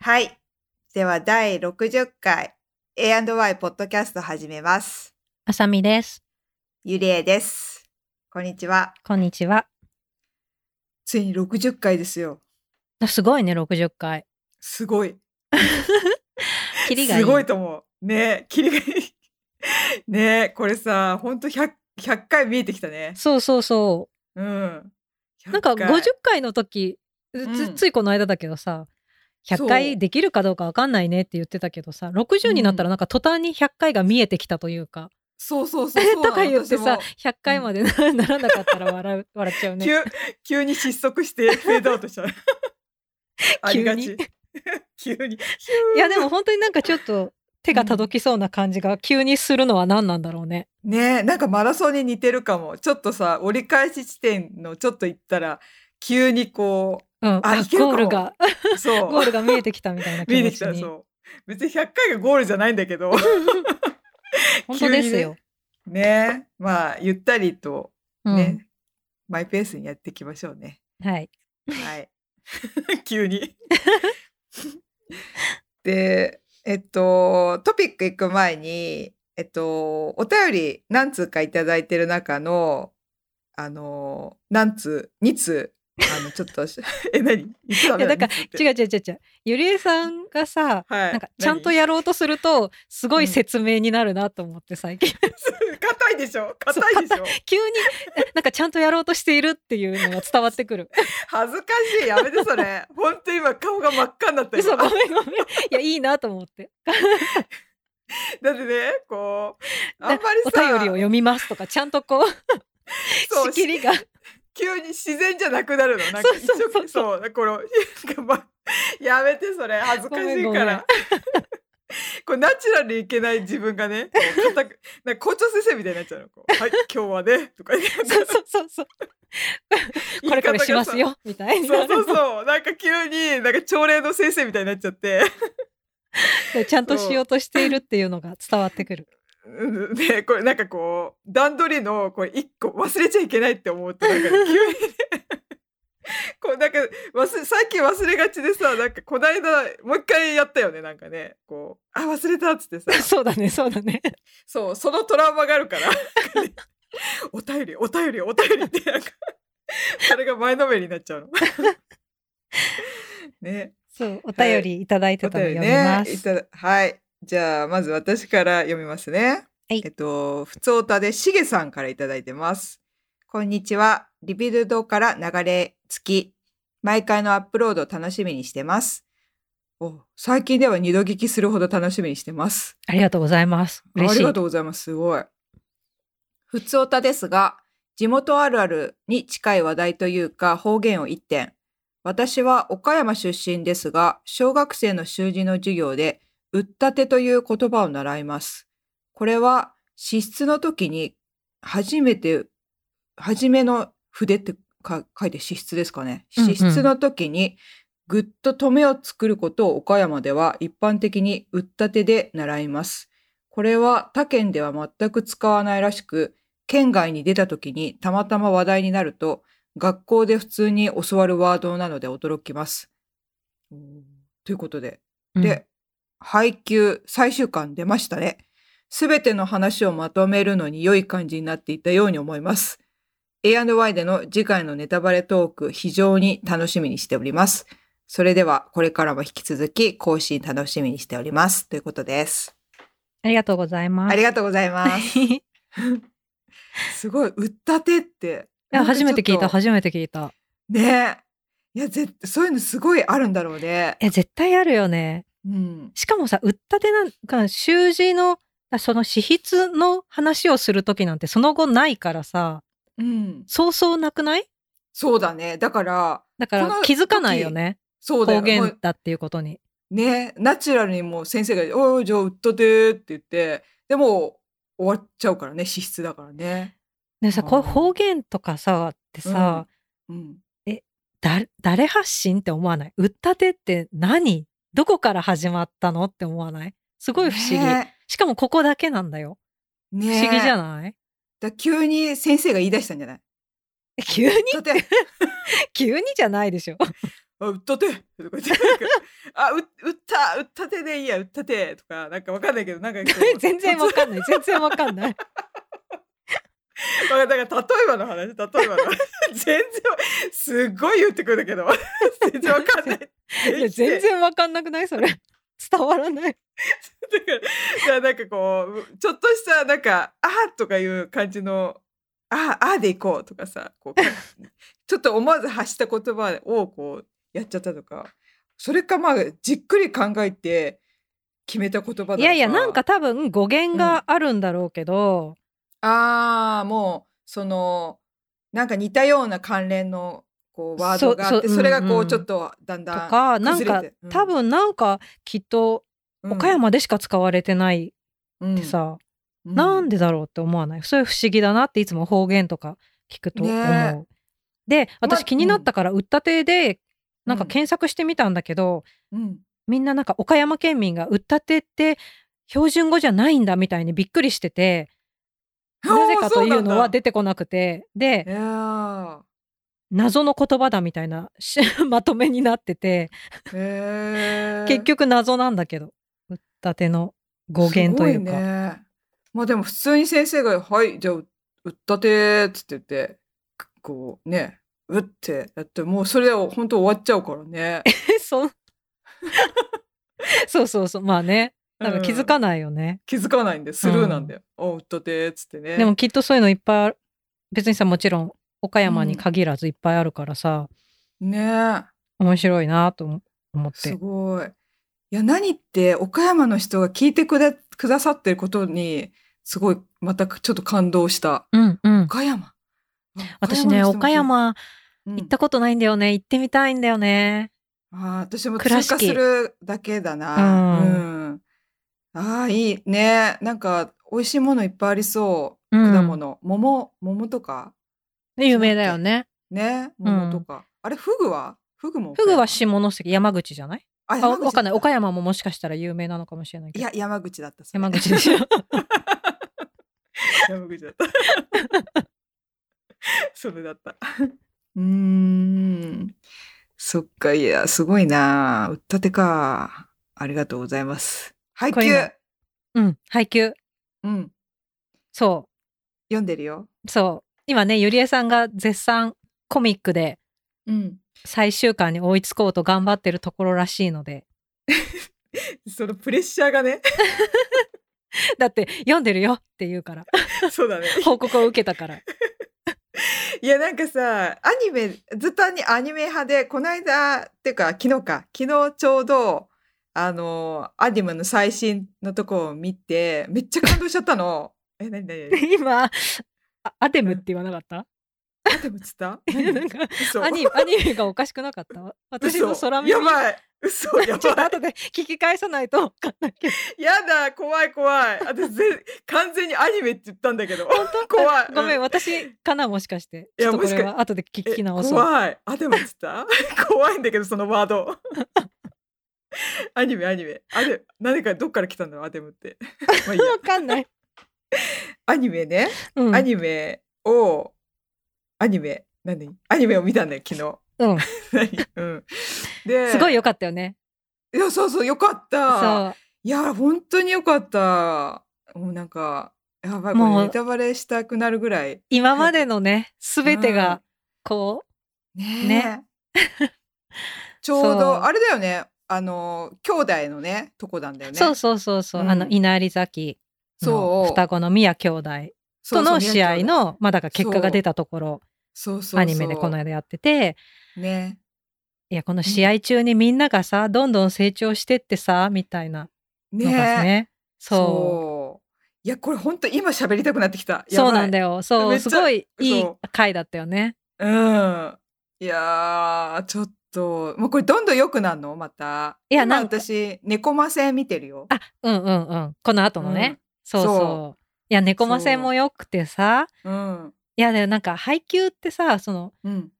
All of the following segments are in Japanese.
はい。では、第60回 A&Y ポッドキャスト始めます。あさみです。ゆりえです。こんにちは。こんにちは。ついに60回ですよ。あすごいね、60回。すごい。キリがいい。すごいと思う。ねキリがいい。ねこれさ、ほんと 100, 100回見えてきたね。そうそうそうん。う。なんか100回50回の時、つうんついこの間だけどさ、100そう回できるかどうかわかんないねって言ってたけどさ、60になったらなんか途端に100回が見えてきたというか、そうそうそうそうな との。か言ってさ私も、100回までなならなかったら笑う 笑っちゃうね。急急に失速してフェードアウトしちゃう。ありがち。急に。いやでも本当になんかちょっと手が届きそうな感じが急にするのは何なんだろうね。ねえ、なんかマラソンに似てるかも。ちょっとさ、折り返し地点のちょっと行ったら、急にこうん、あいけるかもゴールが、う、そう。ゴールが見えてきたみたいな気見えてきた。そう。別に100回がゴールじゃないんだけど。本当ですよ。ねえ、まあ、ゆったりとうんね、マイペースにやっていきましょうね。はい。はい。急に。で、えっと、トピック行く前に、えっと、お便り何通かいただいてる中の、あの、何通、2通、あの、ちょっとし、え、何？いやだから違う違う違う違う。ゆりえさんがさはい。なんかちゃんと何？やろうとするとすごい説明になるなと思って最近、硬いでしょ？硬い。でしょ？急にえなんかちゃんとやろうとしているっていうのが伝わってくる。恥ずかしい。やめてそれ。本当今顔が真っ赤になった嘘今ごめんごめん。いやいいなと思って。だってね、こう、あんまりおさ、便りを読みますとかちゃんとこう。仕切りが急に自然じゃなくなるの？なんかそうそうそう一生そう、この、なんかま、やめてそれ、恥ずかしいから。これナチュラルにいけない自分がね、なんか校長先生みたいになっちゃうの。こうはい、今日はね、とか言って。そうそうそう これこれしますよみたいにそうそうそう。なんか急に、なんか朝礼の先生みたいになっちゃって。でちゃんとしようとしているっていうのが伝わってくるうんで、これなんかこう、段取りの、これ一個忘れちゃいけないって思うと、なんか急にね、こうなんか忘れ、最近忘れがちでさ、なんかこないだ、もう一回やったよね、なんかね。こう、あ、忘れたっつってさ、そうだねそうだねそう、そのトラウマがあるから、お便り、お便り、お便りって、なんか、それが前のめりになっちゃうの。ね。そうお便りいただいておたの便りね読みま。す、いただはい。じゃあ、まず私から読みますね。はいえっと、ふつおたでしげさんからいただいてます。こんにちは。リビルドから流れ着き、毎回のアップロードを楽しみにしてます。お最近では二度聞きするほど楽しみにしてます。ありがとうございます嬉しいありがとうございます。すごい。ふつおたですが、地元あるあるに近い話題というか方言を一点。私は岡山出身ですが、小学生の習字の授業で、うったてという言葉を習います。これは、支出の時に、初めて、初めの筆ってか書いて支出ですかね。支出の時に、ぐっと止めを作ることを岡山では一般的にうったてで習います。これは他県では全く使わないらしく、県外に出た時にたまたま話題になると、学校で普通に教わるワードなので驚きます。ということで。うんで、配給最終巻出ましたね。すべての話をまとめるのに良い感じになっていたように思います。A&Y での次回のネタバレトーク非常に楽しみにしております。それではこれからも引き続き更新楽しみにしております。ということです。ありがとうございますありがとうございます。い すごい、うったてって。や初めて聞いた初めて聞いたとねえ。いや、ぜそういうのすごいあるんだろうね。え絶対あるよねうん。しかもさ、うったてなんか、習字の、その資筆の話をするときなんてその後ないからさ、うん。そうそうなくない？そうだね。だから、だから気づかないよね。方そうだよもう言だっていうことに。ね、ナチュラルにもう先生が、おい、じゃあ、うったてって言って、でも、終わっちゃうからね、資質だからね。でさ、こういう方言とかさ、ってさ、うん。だ誰発信って思わない？うったてって何？どこから始まったのって思わない？すごい不思議。ねしかもここだけなんだよ。ね不思議じゃない？だ急に先生が言い出したんじゃない？急に？急にじゃないでしょ。あ、歌って。とか言っあ、う、歌、歌ってでいいや、歌って。とか、なんかわかんないけど、なんか 全然わかんない。全然わかんない。だから例えばの話、例えばの話。全然、すっごい言ってくるけど、全然わかんない。いや全然わかんなくない？それ。伝わらない。だから、だからなんかこう、ちょっとした、なんか、あーとかいう感じの、あー、あーでいこうとかさ、こう、かちょっと思わず発した言葉をこう、やっちゃったとか、それかまあ、じっくり考えて決めた言葉だとか。いやいや、なんか多分語源があるんだろうけど、ああ、もう、その、なんか似たような関連の、こう、ワードがあって、それがこう、ちょっと、だんとだんか、なんかうん。多分なんかきっと岡、山でしか使われてないうんってさ、うん。なんでだろうって思わない？それ不思議だなっていつも方言とか聞くと思う。ね。で私ま気になったから「うったて」でなんかうん。検索してみたんだけど、うん。みんななんか岡山県民が「うったて」って標準語じゃないんだみたいにびっくりしててなぜかというのは出てこなくて。で謎の言葉だみたいなし まとめになってて。結局謎なんだけどうったての語源というか。ね。まあでも普通に先生が「はいじゃあたて」っつっててこうねうってやってもうそれで本当終わっちゃうからね。そう。そうそうそうまあねなんか気づかうんないよね、気づかないんでスルーなんだよ。おうったてっつってね。でもきっとそういうのいっぱいある別にさもちろん岡山に限らずいっぱいあるからさ、ね面白いなと思思っすてごい。いや何って岡山の人が聞いてくれくださってることにすごいまたちょっと感動した。うんうん岡山。あ私ね岡、山うん行ったことないんだよね行ってみたいんだよねあー私も通過するだけだな。ううん。ああ、いいね。なんか、美味しいものいっぱいありそう。うん果物。桃、桃とか？で有名だよねね。桃とか。あれ、フグは？フグも。フグは下関山口じゃない？あ、あ山口わかんない岡山ももしかしたら有名なのかもしれないけどいや、山口だった。それ山口でしょ 山口だった。それだった。うーん。そっか、いや、すごいな。うったてか。ありがとうございます。配給こうん配給うん。そ読んでるよ。うそう今ねゆりえさんが絶賛コミックでうん。最終巻に追いつこうと頑張ってるところらしいので そのプレッシャーがね。だって読んでるよって言うから そうだね。報告を受けたからいや、なんかさ、アニメ、ずっとアニアニメ派で、この間、っていうか、昨日か、昨日ちょうど、あの、アニメの最新のとこを見て、めっちゃ感動しちゃったの。え、なになに今あアデムって言わなかった、アニメっつった？何なんか嘘。アニアニメがおかしくなかった？私の嘘。空耳？やばい。嘘 やちょっとばい後で聞き返さないと分かんないけど。やだ怖い怖い。私ぜ完全にアニメって言ったんだけど。本当？怖い。ごめん、うん私かなもしかして。いやちょっとこれもしかは後で聞えき直そう。怖い。アニメっつった？怖いんだけどそのワード アニメアニメ。あれ何かどっから来たんだろうアデムって。まあいいや。分かんない、アニメね、うん、アニメをアニメ。何？アニメを見たんだよ昨日。うん、何？うん。ですごい良かったよね。いやそうそうよかった。そう。いや本当によかった。もうなんかやばいこもう。れネタバレしたくなるぐらい。今までのね全てうん。がこねえ。ちょうどあれだよねあの兄弟のねとこなんだよう、ね。そうそうそうそう、うん。あの稲荷崎のそう。双子の宮兄弟との試合のまあだから結果が出たところそう。そうアニメでこの間やってて。ね。いやこの試合中にみんながさどんどん成長してってさみたいなのがねねそう。いやこれ本当今喋りたくなってきた。そうなんよだよ。そう。すごいいい回だったよね。うん。いやーちょっともうこれどんどん良くなるの？また。今いやな私猫魔戦見てるよ。あうんうんうん。この後のね、そうそう。そいや猫魔戦もよくてさ。う。ん。いやでもなんか配給ってさそのうん。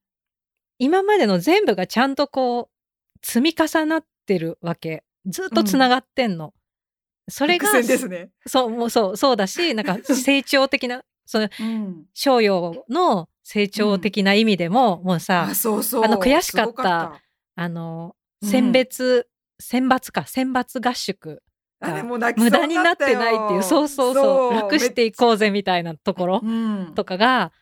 今までの全部がちゃんとこう積み重なってるわけ。ずっとつながってんの、それがね。そうもうそうそうだしなんか 成長的なそのうん。商用の成長的な意味でも、もうさあ、そうそう。あの悔しかったあの、うん選別、選抜か、選抜合宿。無駄になってないっていう、そうそうそう、楽していこうぜみたいなところう。うん。とかが、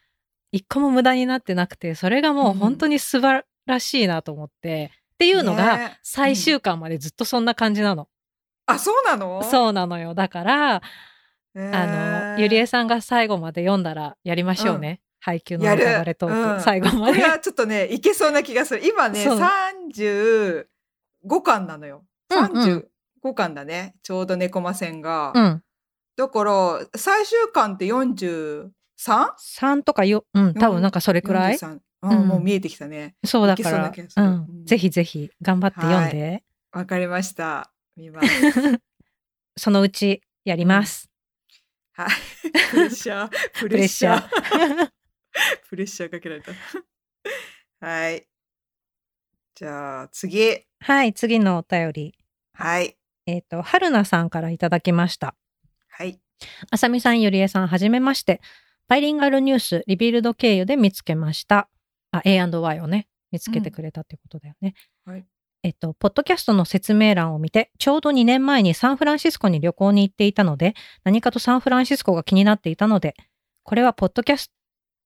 一個も無駄になってなくて、それがもううん本当に素晴らしいなと思って、っていうのがね最終巻までずっとそんな感じなの。あ、そうなの？そうなのよ。だから、へあーの、ゆりえさんが最後まで読んだらやりましょうね。配給のネタバレトーク、うん最後までこれ。はちょっとね、いけそうな気がする。今ね、そう35巻なのよ。うんうん35巻だね。ちょうど猫魔戦が。うん。だから、最終巻って 43? 3とかよ、うん、多分なんかそれくらい？43うんうんもう見えてきたね。そうだから、うんうんぜひぜひ頑張って読んで、わかりました。見ます。そのうちやります。はい。プレッシャー。ププレッシャー。プレッシャーかけられた。はい。じゃあ次。はい、次のお便り。はい。えっ、と、春菜さんからいただきました。はい。あさみさん、ゆりえさん、はじめまして。バイリンガルニュース、リビルド経由で見つけました。あ、A&Y をね、見つけてくれたってことだよね。はい。えっと、ポッドキャストの説明欄を見て、ちょうど2年前にサンフランシスコに旅行に行っていたので、何かとサンフランシスコが気になっていたので、これはポッドキャス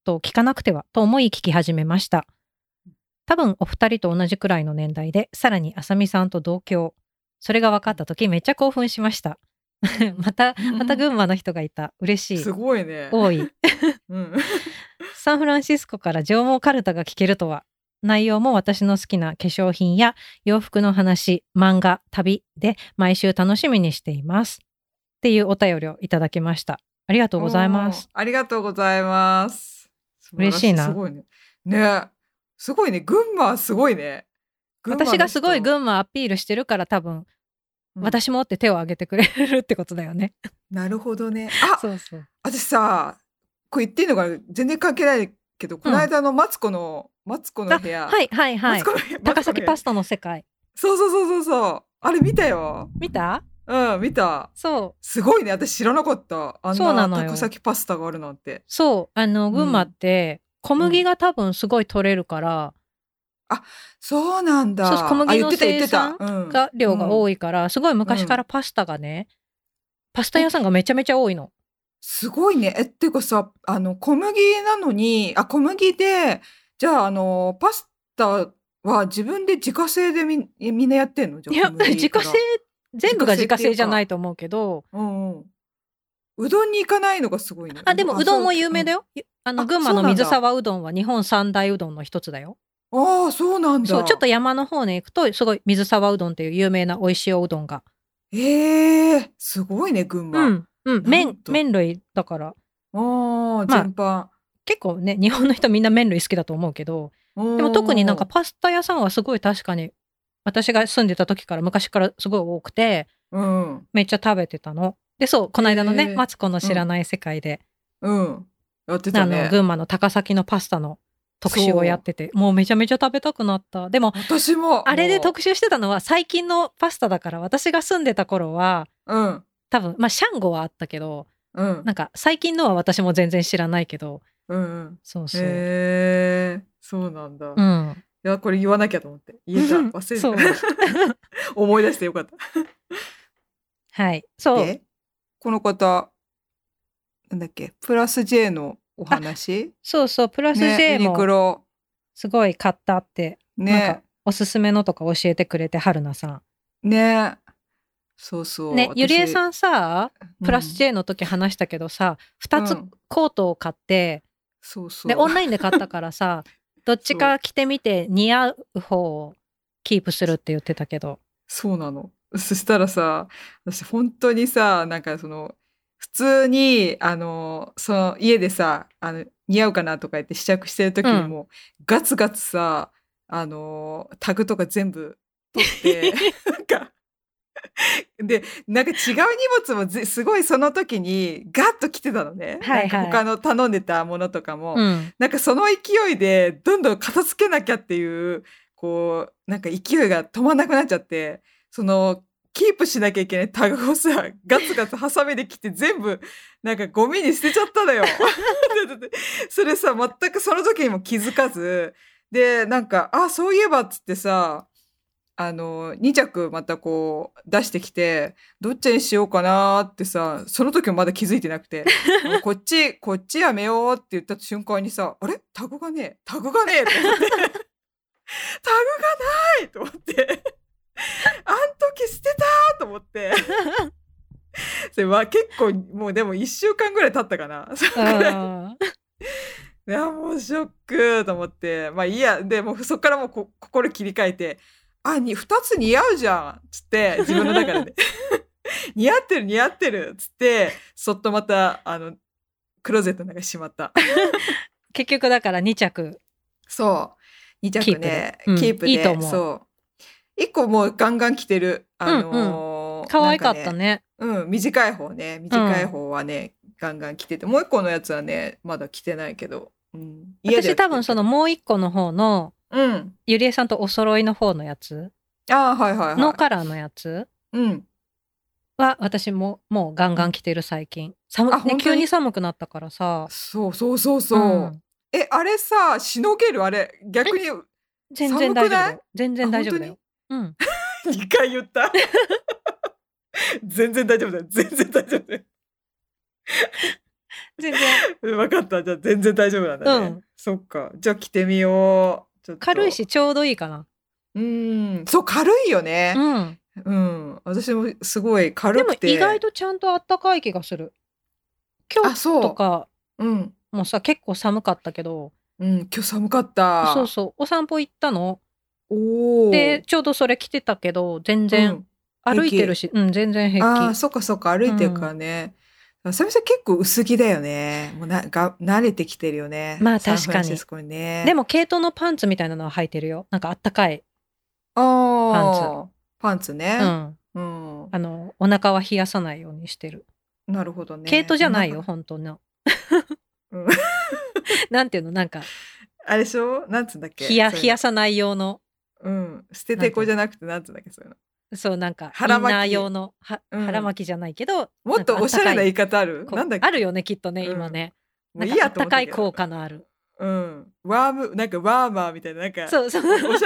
トを聞かなくてはと思い聞き始めました。多分お二人と同じくらいの年代で、さらにあさみさんと同郷。それが分かった時めっちゃ興奮しました。また、また群馬の人がいた。嬉しいす。ごいね。多い。うん。サンフランシスコから上毛カルタが聞けるとは。内容も私の好きな化粧品や洋服の話、漫画、旅で毎週楽しみにしています。っていうお便りをいただきました。ありがとうございます。ありがとうございます。嬉しいなすごいね。ね。すごいね。群馬はすごいね。私がすごい群馬アピールしてるから多分、うん私もって手を挙げてくれるってことだよね。なるほどね。あ、そうそう。私さ、これ言っていいのかな？全然関係ないけど、この間のマツコの、マツコの部屋。はいはいはい高崎パススタの世界。そうそうそうそうそう。あれ見たよ。見た？うん、見た。そう。すごいね。私知らなかった。あんなそうなのよ高崎パスタがあるなんて。そう。あの、群馬って小麦が多分すごい取れるから、そうなんだ。そう小麦のあ言ってた言ってた生うんが量が多い。いから、すごい昔からパスタがね、パスタ屋さんがめちゃめちゃ多いの。すごいね。え、っていうかさ、あの、小麦なのに、あ、小麦で、じゃあ、あの、パスタは自分で自家製でみみんなやってんの？じゃあいや、自家製、全部が自家製じゃないと思うけど、うんうん。うどんに行かないのがすごいね。あ、でもうどんも有名だよ。よ。ゆあの、あ群馬の水沢うどんは日本三大うどんの一つだよ。ああ、そうなんだ。そう、ちょっと山の方に行くと、すごい水沢うどんっていう有名な美味しいおうどんが。ええすごいね、群馬。うん。うん。麺、と麺類だから、ああ、まあ全般。結構ね、日本の人みんな麺類好きだと思うけど、ででも特になんかパスタ屋さんはすごい確かに、私が住んでた時から昔からすごい多くて、うん、めっちゃ食べてたの。で、そう、この間のね、へーマツコの知らない世界で、うん。やってあの、たね。群馬の高崎のパスタの特集をやってて、もうめちゃめちゃ食べたくなった。でも、私も。あれでも特集してたのは最近のパスタだから、私が住んでた頃は、ううん。多分、まあ、シャンゴはあったけど、うん。なんか最近のは私も全然知らないけど、うんうん。そうそう。へえ、そうなんだ。いうん。や、これ言わなきゃと思って。言えた。忘れてた。思い出してよかった。はい。そう。で、この方、なんだっけ、プラス J のお話？そうそう、プラスね J ユニクもロ。すごい買ったって、ねか。おすすめのとか教えてくれて、春菜さね。そうそう。ん。ね、ゆりえさん、んさ、プラスうん J の時話したけどさ、二つうんコートを買って、そうそう。で、オンラインで買ったからさ、どっちか着てみて似合う方をキープするって言ってたけど。そうなの。そしたらさ、私本当にさ、なんかその、普通に、あの、その家でさ、あの、似合うかなとか言って試着してる時にも、ガツガツさ、あの、タグとか全部取って、なんか、で、なんか違う荷物もぜすごいその時にガッと来てたのね。はいはい他の頼んでたものとかも。うん。なんかその勢いでどんどん片付けなきゃっていうこうなんか勢いが止まんなくなっちゃってそのキープしなきゃいけないタグをさ、ガツガツハサミで切って全部、なんかゴミに捨てちゃったのよ。それさ、全くその時にも気づかず、で、なんか、あ、そういえばっつってさ、あの、2着またこう出してきて、どっちにしようかなってさ、その時もまだ気づいてなくて、こっち、こっちやめようって言った瞬間にさ、あれ？タグがねえ、タグがねえと思って、タグがないと思って、あん時捨てたと思って、それは結構もうでも1週間ぐらい経ったかな。いや、もうショックと思って、まあいいや、でもうそっからもうこ心切り替えて、あ、に、二つ似合うじゃんつって、自分の中で。似合ってる似合ってるつって、そっとまた、あの、クローゼットの中にしまった。結局だから2着。そう。二着ね、キープでうんキープで。いいと思うそう。一個もうガンガン着てる。あのー可愛かったね。うん、短い方ね。短い方はね、ガンガン着てて、もう一個のやつはね、まだ着てないけど。うん、私多分そのもう一個の方の、うん。ゆりえさんとお揃いの方のやつ？ああ、はいはいはい。のカラーのやつ？うん。は私ももうガンガン着てる最近。寒ね、急に寒くなったからさ。そうそうそうそう。うんえ、あれさ、しのげる？あれ、逆に全然大丈夫。全然大丈夫だよ。うん。2回言った。全然大丈夫だよ。全然大丈夫だよ。全然 分かった。じゃあ全然大丈夫なんだね。うんそっか。じゃあ着てみよう。軽い。しちょうどいいかな。うん。そう、軽いよね。うん。うん。私もすごい軽でもくて。意外とちゃんとあったかい気がする。今あ、日。とかうん。もさ結構寒かったけど、うん。今日寒かった。そうそうお散歩行ったのおお。でちょうどそれ着てたけど全然うん歩いてるし、うん、全然あ平あ、そっかそっか、歩いてるからね。あさみさん結構薄着だよね。もうなが慣れてきてるよね。まあ確かににね。気。でも毛糸のパンツみたいなのは履いてるよ。なんかあったかい。ああ、パンツうね。ん。うん。あのお腹は冷やさないようにしてる。なるほどね。毛糸じゃないよ本当の。うん なんていうの？なんかあれでしょ？なんつうんだっけ？冷や冷やさない用のうん。捨ててこじゃなくて、なんつうんだっけ？そういうの。そうなんか腹巻き用のはうん腹巻きじゃないけど、もっとおしゃれな言い方方ある？なんだあるよねきっとねうん今ね。もうんいいなかあったかい効果のある。うん。ワーム、なんかワーマーみたいな、なんか。そうそう。おしゃれなんか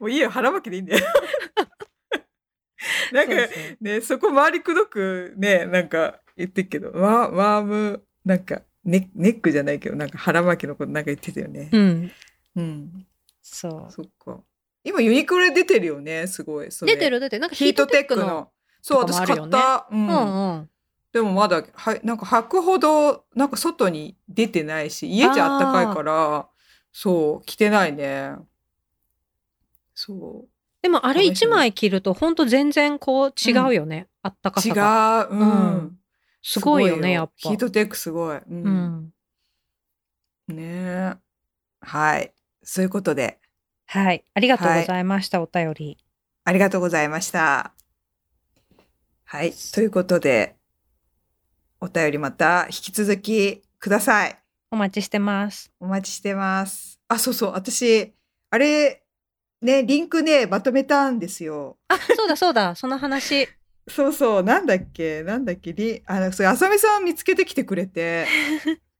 もういいよ、腹巻きでいいんだよ。なんかそうそうね、そこ周りくどくね、なんか言ってっけど、ワワーム、なんかネネックじゃないけど、なんか腹巻きのことなんか言ってたよね。うん。うん。そう。そっか。今ユニクロで出てるよね、すごい。出てる出てる。なんかヒートテックの。そう、私買った。う。うんんうん。でもまだ、はなんか履くほど、なんか外に出てないし、家じゃあったかいから、そう、着てないね。そう。でもあれ試して一枚着ると本当全然こう違うよね。あったか違さが。う。うん。うんすごいよね、やっぱ。ヒートテックすごい。う。うんん。ねえ。はい。そういうことで、はい。ありがとうございました、お便り。ありがとうございました。はい。ということで、お便りまた引き続きください。お待ちしてます。お待ちしてます。あ、そうそう。私、あれ、ね、リンクね、まとめたんですよ。あ、そうだそうだ、その話。そうそう。なんだっけ？なんだっけ？リあの、それ、あさみさん見つけてきてくれて、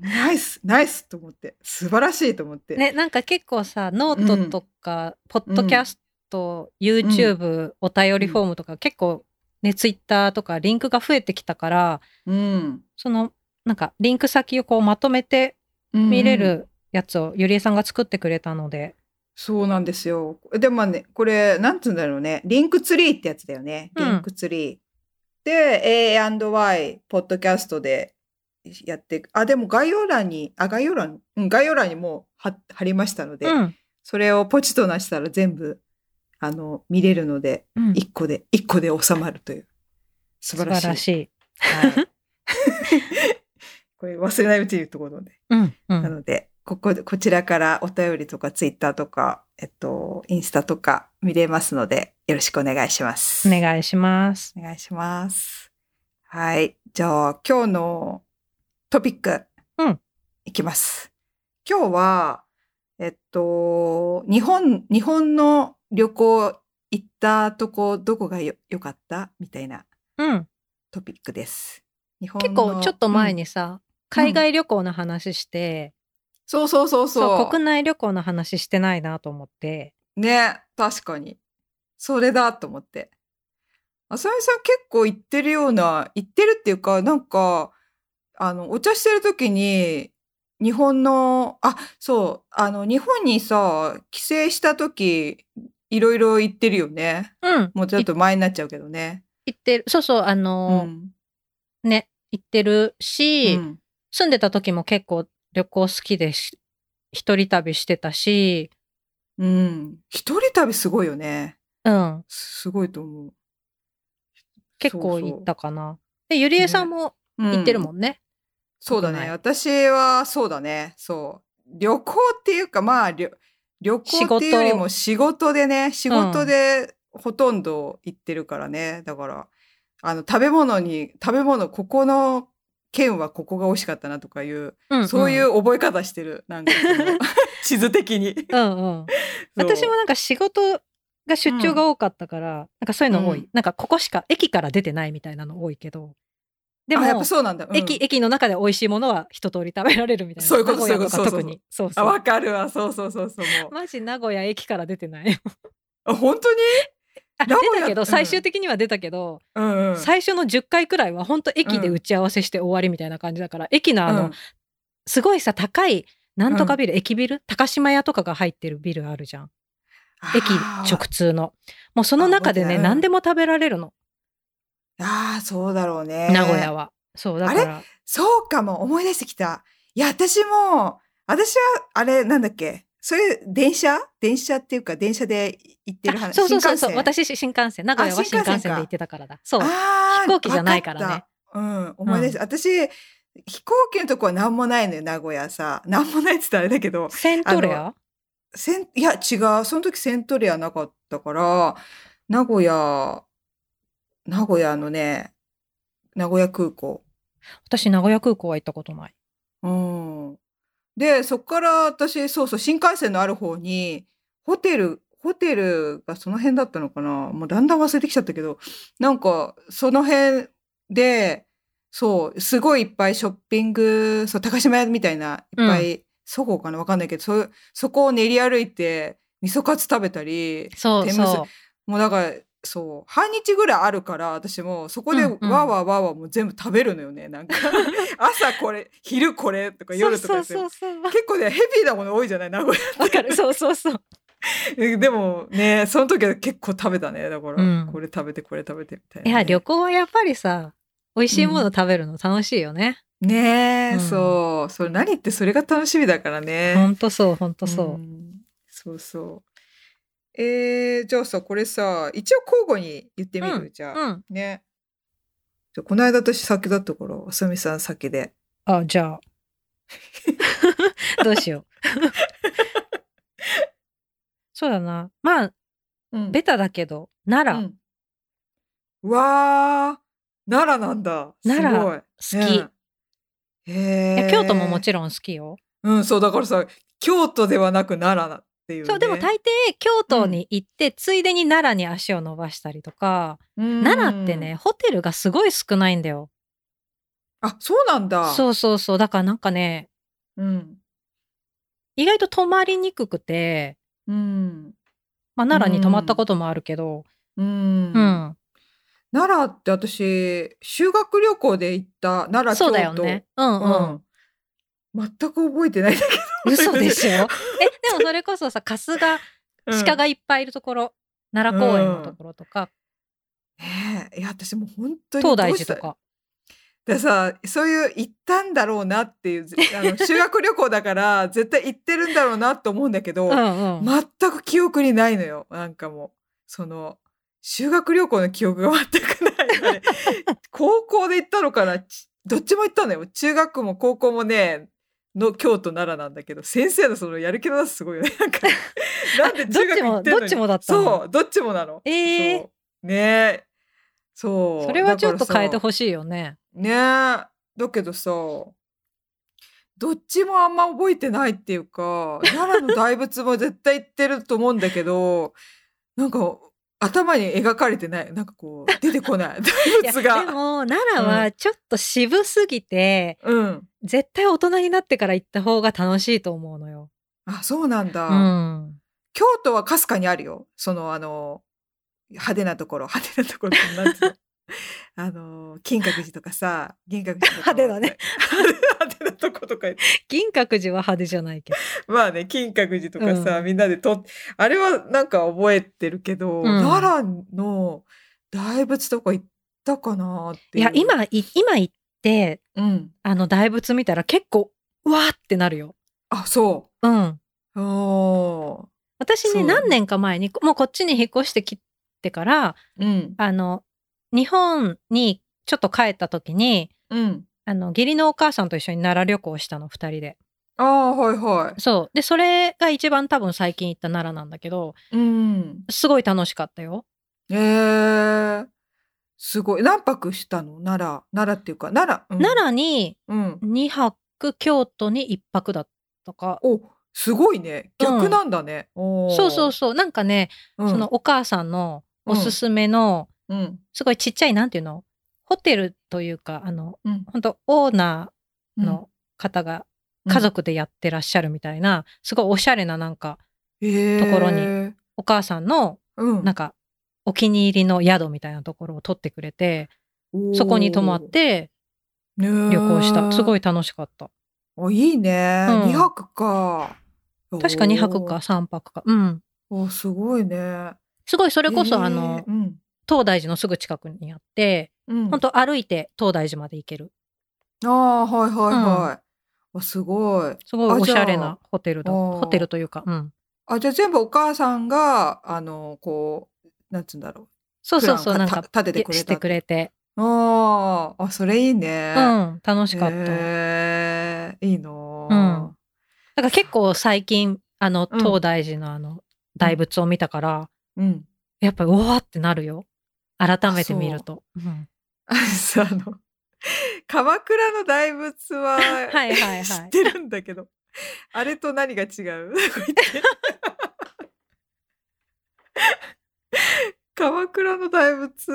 ナイス、ナイスと思って、素晴らしいと思って。ね、なんか結構さ、ノートとか、ポッドキャスト、YouTube、お便りフォームとか、結構ね、ツイッターとかリンクが増えてきたから、うん。その、なんかリンク先をこうまとめて見れうんるやつをゆりえさんが作ってくれたので、そうなんですよ。でもまあね、これ、なんつうんだろうね。リンクツリーってやつだよね。うんリンクツリー。で、A&Y、ポッドキャストでやって、あ、でも概要欄に、あ、概要欄、うん、概要欄にもう貼貼りましたので、うん。それをポチとなしたら全部、あの、見れるので、うん一個で、一個で収まるという。素晴らしい。しい。はい。これ忘れないうちに言うところで。うん。う。なんので、ここで、こちらからお便りとかツイッターとか、えっと、インスタとか見れますので、よろしくお願いします。お願いします。お願いします。はい。じゃあ、今日のトピック。うんいきます。今日は、えっと、日本、日本の旅行行ったとこどこがよ良かった？みたいなうん。トピックです。日本結の構ちょっと前うんにさ、海外旅行の話して、そうそうそうそう国内旅行の話してないなと思って。ね確かにそれだと思ってあさみさん結構行ってるような行ってるっていうかなんかあのお茶してる時に日本のあそうあの日本にさ帰省した時いろいろ行ってるよね。うん。もうちょっと前になっちゃうけどね。行ってる。そうそう、あうの、ん。ね、行ってるし、うん。住んでた時も結構旅行好きでし、一人旅してたし、うん。一人旅すごいよね。うん。すごいと思う。結構そうそう。行ったかな。で、ゆりえさんもうん。行ってるもんね。そうだね。私はそうだね。そう。旅行っていうか、まあ、旅旅行っていうよりも仕事でね、仕事でほとんど行ってるからね。だから、あの、食べ物に、食べ物、ここの県はここが美味しかったなとかいう、うん、そういうう覚え方してる。なんか 地図的に。ん。うんうん。私もなんか仕事が出張が多かったから、なんかそういうの多い、うんなんかここしか駅から出てないみたいなの多いけど。でもあ、やっぱそうなんだ。うん駅、駅の中で美味しいものは一通り食べられるみたいな。そういうことそういうことか特に。そうあ、そう。わかるわ。そうそうそうそう。マジ名古屋駅から出てない。あ、本当に？出たけど、うん最終的には出たけど、うんうん。最初の10回くらいは本当駅で打ち合わせして終わりみたいな感じだから、駅のあの、うんすごいさ、高い、なんとかビル、駅ビル高島屋とかが入ってるビルあるじゃん。駅直通の。もうその中でね、何でも食べられるの。ああ、そうだろうね。名古屋は。そう、だから。そうかも、思い出してきた。いや、私も、私は、あれ、なんだっけ？それ、電車？電車っていうか、電車で行ってるあ話。そうそうそうそう。私、新幹線。名古屋は新幹線で行ってたからだ。そう。飛行機じゃないからね。うん、思い出した。私、飛行機のとこは何もないのよ、名古屋さ。何もないって言ったらあれだけど、セントレあアセン、いや、違う。その時セントレアなかったから、名古屋、名古屋のね、名古屋空港。私、名古屋空港は行ったことない。うん。で、そこから私、そうそう、新幹線のある方に、ホテル、ホテルがその辺だったのかなもうだんだん忘れてきちゃったけど、なんか、その辺で、そう、すごいいっぱいショッピング、そう、高島屋みたいな、いっぱい、そごうかなわかんないけど、そそこを練り歩いて、味噌カツ食べたり、そうそう。もうだから、そう、半日ぐらいあるから、私も、そこでうんうんわーわーわーわーもう全部食べるのよね、なんか。朝これ、昼これとか夜とかそうってそうそうそう。結構ね、ヘビーなもの多いじゃない、名古屋わかる。そうそうそう。え でもね、その時は結構食べたね。だから、うんこれ食べて、これ食べてみたいなね、いや、旅行はやっぱりさ、美味しいもの食べるの楽しいよね。ねえ、うんそう。それ何ってそれが楽しみだからね。ほんとそう、ほんとそう。んそうそう。えー、じゃあさ、これさ、一応交互に言ってみる、じゃあ。うん。ね。じゃあこの間私先だったから、あさみさん先で。あ、じゃあ。どうしよう。そうだな。まあ、うんベタだけど、奈良、うんうわー、奈良なんだ。すごい。奈良好き。ねへえ。京都ももろちろん好きよ。ん。うん、そう、だからさ、京都ではなく奈良っていう、ね。そう、でも大抵京都に行って、ついでに奈良に足を伸ばしたりとか、うん奈良ってね、。ホテルがすごい少ないんだよ。あ、そうなんだ。そうそうそう。だからなんかね、う。うん。意外と泊まりにくくて、うん。まあ、奈良に泊まったこともあるけど、うん。うん。奈良って私、修学旅行で行った奈良、そうだ。よね。うんうん。うん。全く覚えてないんだけど。嘘でしょ？え、でもそれこそさ、春日、うん。鹿がいっぱいいるところ、奈良公園のところとか、ねえいや私もう本当に東大寺とか。でさそういう行ったんだろうなっていうあの 修学旅行だから絶対行ってるんだろうなと思うんだけど、うんうん。全く記憶にないのよ。なんかもうその修学旅行の記憶が全くない 高校で行ったのかな？ちどっちも行ったのよ。中学も高校もねの京都奈良なんだけど先生のそのやる気のなさすごいよね。なんか なんで中学行ってんのに。どっちもどっちもだったの？そうどっちもなの。えー。そう。ね。えそう。それはちょっと変えてほしいよね。ね。えだけどさどっちもあんま覚えてないっていうか奈良の大仏も絶対行ってると思うんだけどなんか頭に描かれてない。なんかこう、出てこない。大仏が。でも奈良はちょっと渋すぎて、うん。絶対大人になってから行った方が楽しいと思うのよ。あ、そうなんだ。うん。京都はかすかにあるよ。その、あの、派手なところ、派手なところなんつうの？あの、金閣寺とかさ、銀閣寺とか。派手だね。派手なとことか。銀閣寺は派手じゃないけど。まあね、金閣寺とかさ、うんみんなでと、あれはなんか覚えてるけど、ん奈良の大仏とか行ったかなっていや、今、い今行って、うん。あの大仏見たら結構、うわーってなるよ。あ、そうん。う。おー私ね、何年か前に、もうこっちに引っ越してきてから、うん。あの、日本にちょっと帰った時に、うん。あの、義理のお母さんと一緒に奈良旅行したの、二人で。ああ、はいはそう。で、それが一番多分最近行った奈良なんだけど、い。うん。すごい楽しかったよ。えー、すごい。何泊したの？奈良。奈良っていうか、奈良。うん、奈良にうん。2泊、京都に1泊だったか。お、すごいね。逆なんだね。おーそうそうそう。なんかね、うんそのお母さんのおすすめの、うん。すごいちっちゃい、なんていうの？ホテルというか、あの、うん。本当オーナうんーの方が家族でやってらっしゃるみたいな、すごいおしゃれななんか、えーところに。お母さんの、うん。なんか、お気に入りの宿みたいなところを取ってくれて、そこに泊まって旅旅行した。すごい。い楽しかった。お、いいね。うん二泊か。確か2泊か3泊か。うん。おすごいね。すごいそれこそ、えーあの、うん。東大寺のすぐ近くにあって、うん。本当歩いて東大寺まで行ける。ああ、はいはいはい。あ、すごい。すごいおしゃれなホテルだ。ホテルというか、うん。あ、じゃあ全部お母さんが、あの、こう、なんつうんだろう。そうそうそう、なんか、立ててくれてくれて。ああ、あ、それいいね。うん、楽しかった。え、いいなうんあ。から結構最近、あの、うん東大寺のあの、大仏を見たから、うん。やっぱり、うわーってなるよ。改めて見ると。う。んあの、鎌倉の大仏は、はいはいはい。知ってるんだけど、あれと何が違う？鎌倉の大仏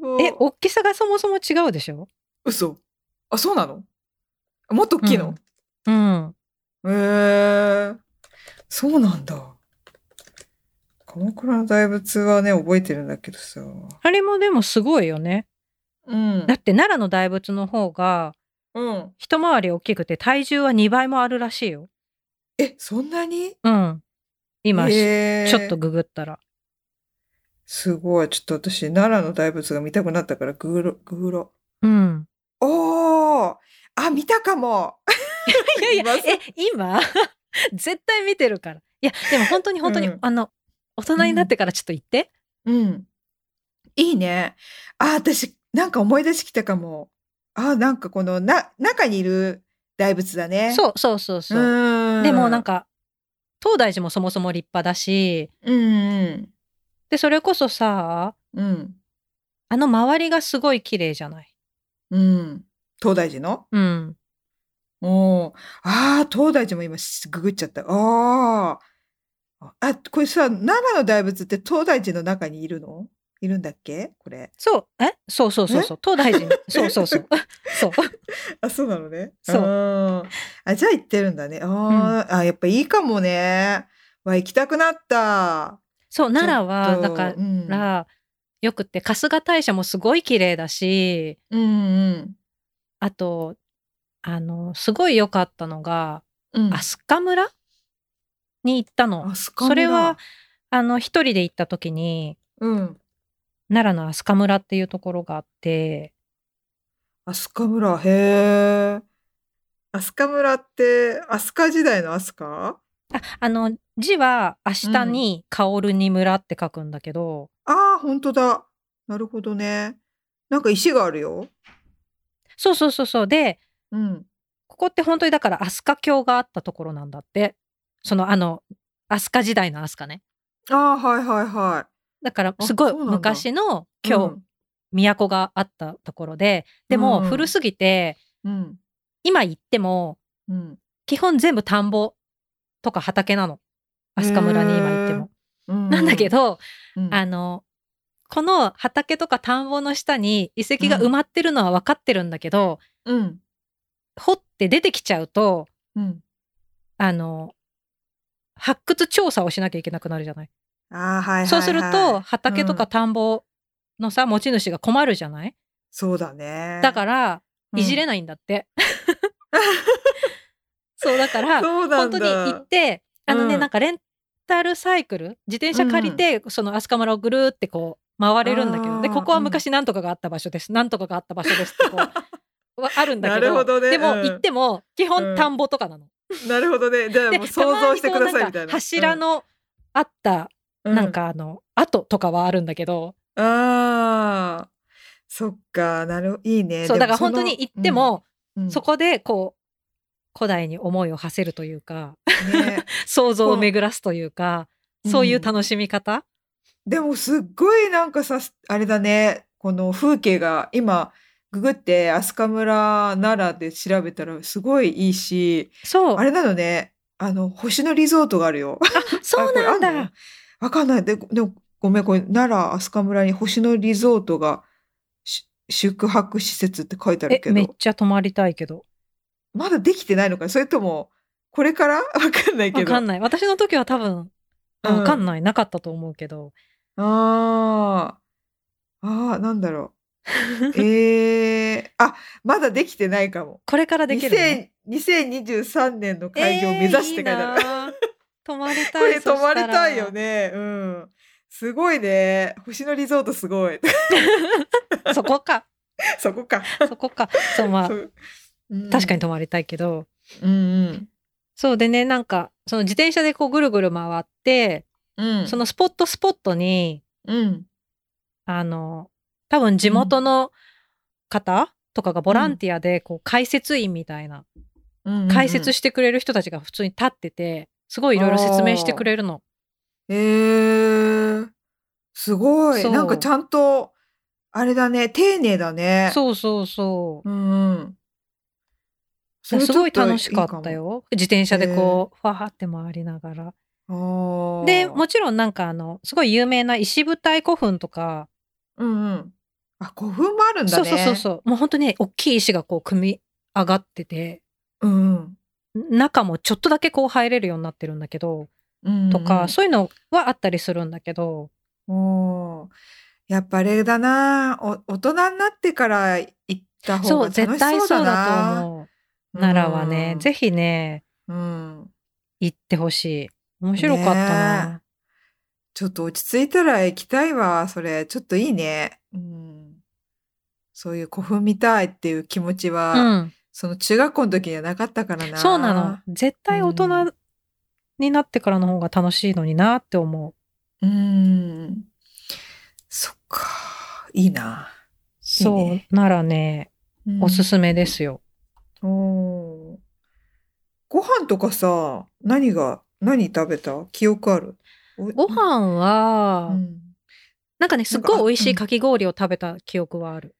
も、え、大きさがそもそも違うでしょ？嘘。あ、そうなの？もっと大きいの、うん。へえそうなんだ。鎌倉の大仏はね、覚えてるんだけどさ。あれもでもすごいよね。うんだって奈良の大仏の方が、うん。一回り大きくて体重は2倍もあるらしいよ。え、そんなに？うん。今、へーちょっとググったら。すごい。ちょっと私、奈良の大仏が見たくなったから、ググろ、ググろ。うん。おーあ、見たかも。いやいや 今、え、今？絶対見てるから。いや、でも本当に本当に、うんあの、大人になってからちょっと言って。うん。いいね。あ、私、なんか思い出してきたかも。あ、なんかこの、な、中にいる大仏だね。そうそうそうそう。うん。でもなん、か、東大寺もそもそも立派だし、うんうん。で、それこそさ、うん。あの周りがすごい綺麗じゃない？うん。東大寺の？うん。おーああ、東大寺も今ググっちゃった。ああ。あ、これさ、奈良の大仏って東大寺の中にいるの？いるんだっけ？これ。そう、え？そうそうそうそう。東大寺。そうそうそう。そう。あ、そうなのね。そうあじゃあ行ってるんだね。あー、あ、やっぱいいかもね。わ、行きたくなった。そう、奈良は、だかうんら、よくって、春日大社もすごい綺麗だし、うんうん。あと、あの、すごい良かったのが、うん。飛鳥村に行ったの。それは、あの、一人で行った時に、うん。奈良の飛鳥村っていうところがあって、飛鳥村、へえ。飛鳥村って、飛鳥時代の飛鳥あ、あの、字は明日に薫に村って書くんだけど、ああ、本当だ。なるほどね。なんか石があるよ。そうそうそうそう。で、うん。ここって本当にだから飛鳥教があったところなんだって。そのあの、飛鳥時代の飛鳥ね。ああ、はいはいはだからあすごい昔のい。今日、都があったところで、でもうん古すぎて、うん。今行ってもうん。基本全部田んぼとか畑なの。飛鳥村に今行っても。うん。なんだけど、うん、あの、この畑とか田んぼの下に遺跡が埋まってるのは分かってるんだけど、うん。掘って出てきちゃうと、うん。あの、発掘調査をしなきゃいけなくなるじゃない？ああ、はいはい、はい。そうすると、畑とうんか田んぼのさ、持ち主が困るじゃない？そうだね。だから、いじれない。んだって。そう、だから、そうなんだ。本当に行って、あのね、うんなんかレンタルサイクル、自転車借りて、その飛鳥村をぐるーってこう、回れるんだけど、で、ここは昔なんとかがあった場所です。なんとかがあった場所ですってこう、は あるんだけど、ねでも、うん行っても、基うん本田んぼとかなの。なるほどね。じゃあでもう想像してくださいみたいな。柱のあった、うん、なんかあの、跡とかはあるんだけど、うん。ああ。そっか。なるいいね。そう、だから本当に行って、も、うんそこでこう、古代に思いを馳せるというか、ね。想像を巡らすというか、うんそういう楽しみ方、でもすっごいなんかさ、あれだね。この風景が今、ググって飛鳥村奈良で調べたらすごいいいし、そうあ。れなのね。あの、星野リゾートがあるよ。そうなんだ。わかんない。で、でもごめん、これ、奈良飛鳥村に星野リゾートがし宿泊施設って書いてあるえ、けど、めっちゃ泊まりたいけど。まだできてないのかな？それとも、これから？わかんないけど。わかんない。私の時は多分、あうんわかんない。なかったと思うけど。ああ。ああ、なんだろう。ええあ、まだできてないかも。これからできる、ね。2000 2023年の開業を目指して書いてある。えーいい泊 まりたい。これ泊まりたいよね。うん。すごいね。星野リゾートすごい。そこか。そこか。そこか。そう、まあうん確かに泊まりたいけど。うんうん。そうでね、なんか、その自転車でこうぐるぐる回って、うん。そのスポットスポットに、うん。あの、多分地元の方とかがボランティアで、こう、解説員みたいな、うん解説してくれる人たちが普通に立ってて、すごいいろいろ説明してくれるの。えー、すごい。なんかちゃんと、あれだね。丁寧だね。そうそうそう。うんすごい楽しかったよ。自転車でこう、ファーって回りながら。で、もちろんなんかあの、すごい有名な石舞台古墳とか、うんうん。あ、古墳もあるんだそうね。そうそうそう。もう本当にね、大きい石がこう組み上がってて、うん中もちょっとだけこう入れるようになってるんだけど、うん。とか、うんそういうのはあったりするんだけど、うん、おーやっぱあれだな。お大人になってから行った方が楽しそうだな。絶対そうだと思う。奈良はね、うんぜひね、うん。行ってほしい。面白かったな。ちょっと落ち着いたら行きたいわ、それ。ちょっといいね。うん。そういう古墳見たいっていう気持ちは、うん。その中学校の時にはなかったからな。そうなの。絶対大う人んになってからの方が楽しいのになって思う。うん。そっか。いいな。そう、いいねならね、おすすめですよ。め。おーご飯とかさ、何が、何食べた？記憶ある？おご飯は、うんなんかね、すっごい美味しうんいかき氷を食べた記憶はある。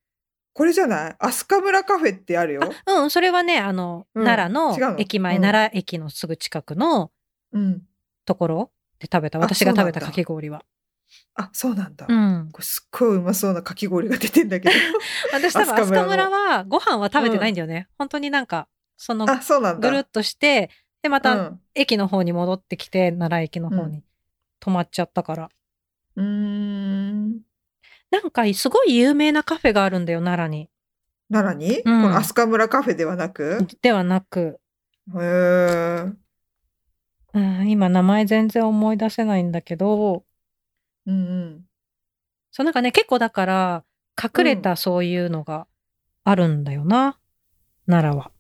これじゃない？飛鳥村カフェってあるよ。うん、それはね、あの、うん奈良のの？駅前、うん奈良駅のすぐ近くのうん。ところで食べた。あ私が食べたかき氷は。あ、そうなんだ。うん。これすっごいうまそうなかき氷が出てんだけど。私多分、飛飛鳥村はご飯は食べてないんだよね。本当になんか、その。ぐるっとして、で、またうん駅の方に戻ってきて、奈良駅の方に泊まっちゃったから。うーん。なんか、すごい有名なカフェがあるんだよ、奈良に。奈良に、うんこの飛鳥村カフェではなく？ではなく、へえ。うん、今名前全然思い出せないんだけど、うんうん。そうなんかね、結構だから、隠れたそういうのがあるんだよな、奈良は。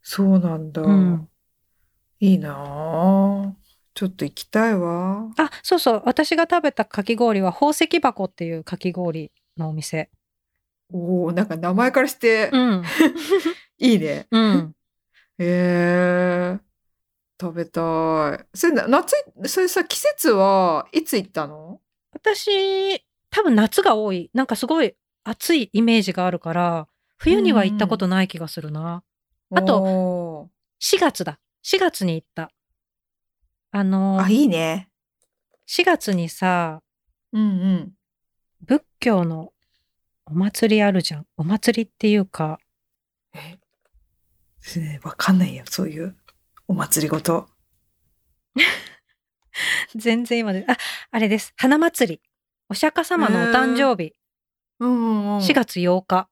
そうなんだ。うん。いいなあちょっと行きたいわ。あ、そうそう、私が食べたかき氷は宝石箱っていうかき氷のお店。おおなんか名前からしてうん。いいね。うん。へえ。食べたい。それな夏い、それさ、季節はいつ行ったの？私、多分夏が多い。なんかすごい暑いイメージがあるから、冬には行ったことない気がするな。あとと、4月だ。4月に行った。あの、あ、いいね。4月にさ、うんうん。仏教のお祭りあるじゃん。お祭りっていうか、え？ねわかんないよ、そういうお祭りごと。全然今で、あ、あれです。花祭り。お釈迦様のお誕生日、うんうんうん。4月8日。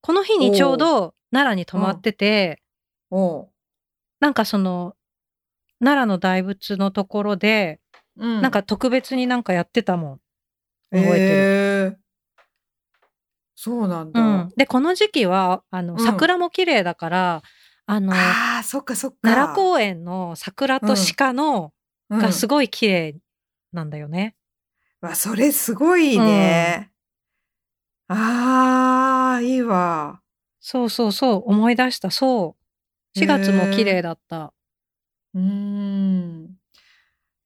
この日にちょうど奈良に泊まってて、なんかその、奈良の大仏のところで、うんなんか特別になんかやってたもん。覚えてる。えーそうなんだ。うん。で、この時期は、あの、うん桜も綺麗だから、あの、ああ、そっかそっか。奈良公園の桜と鹿の、うんがすごい綺麗なんだよね。わ、それすごいね。ああ、いいわ。そうそうそう、思い出した。そう。4月も綺麗だった。うーん。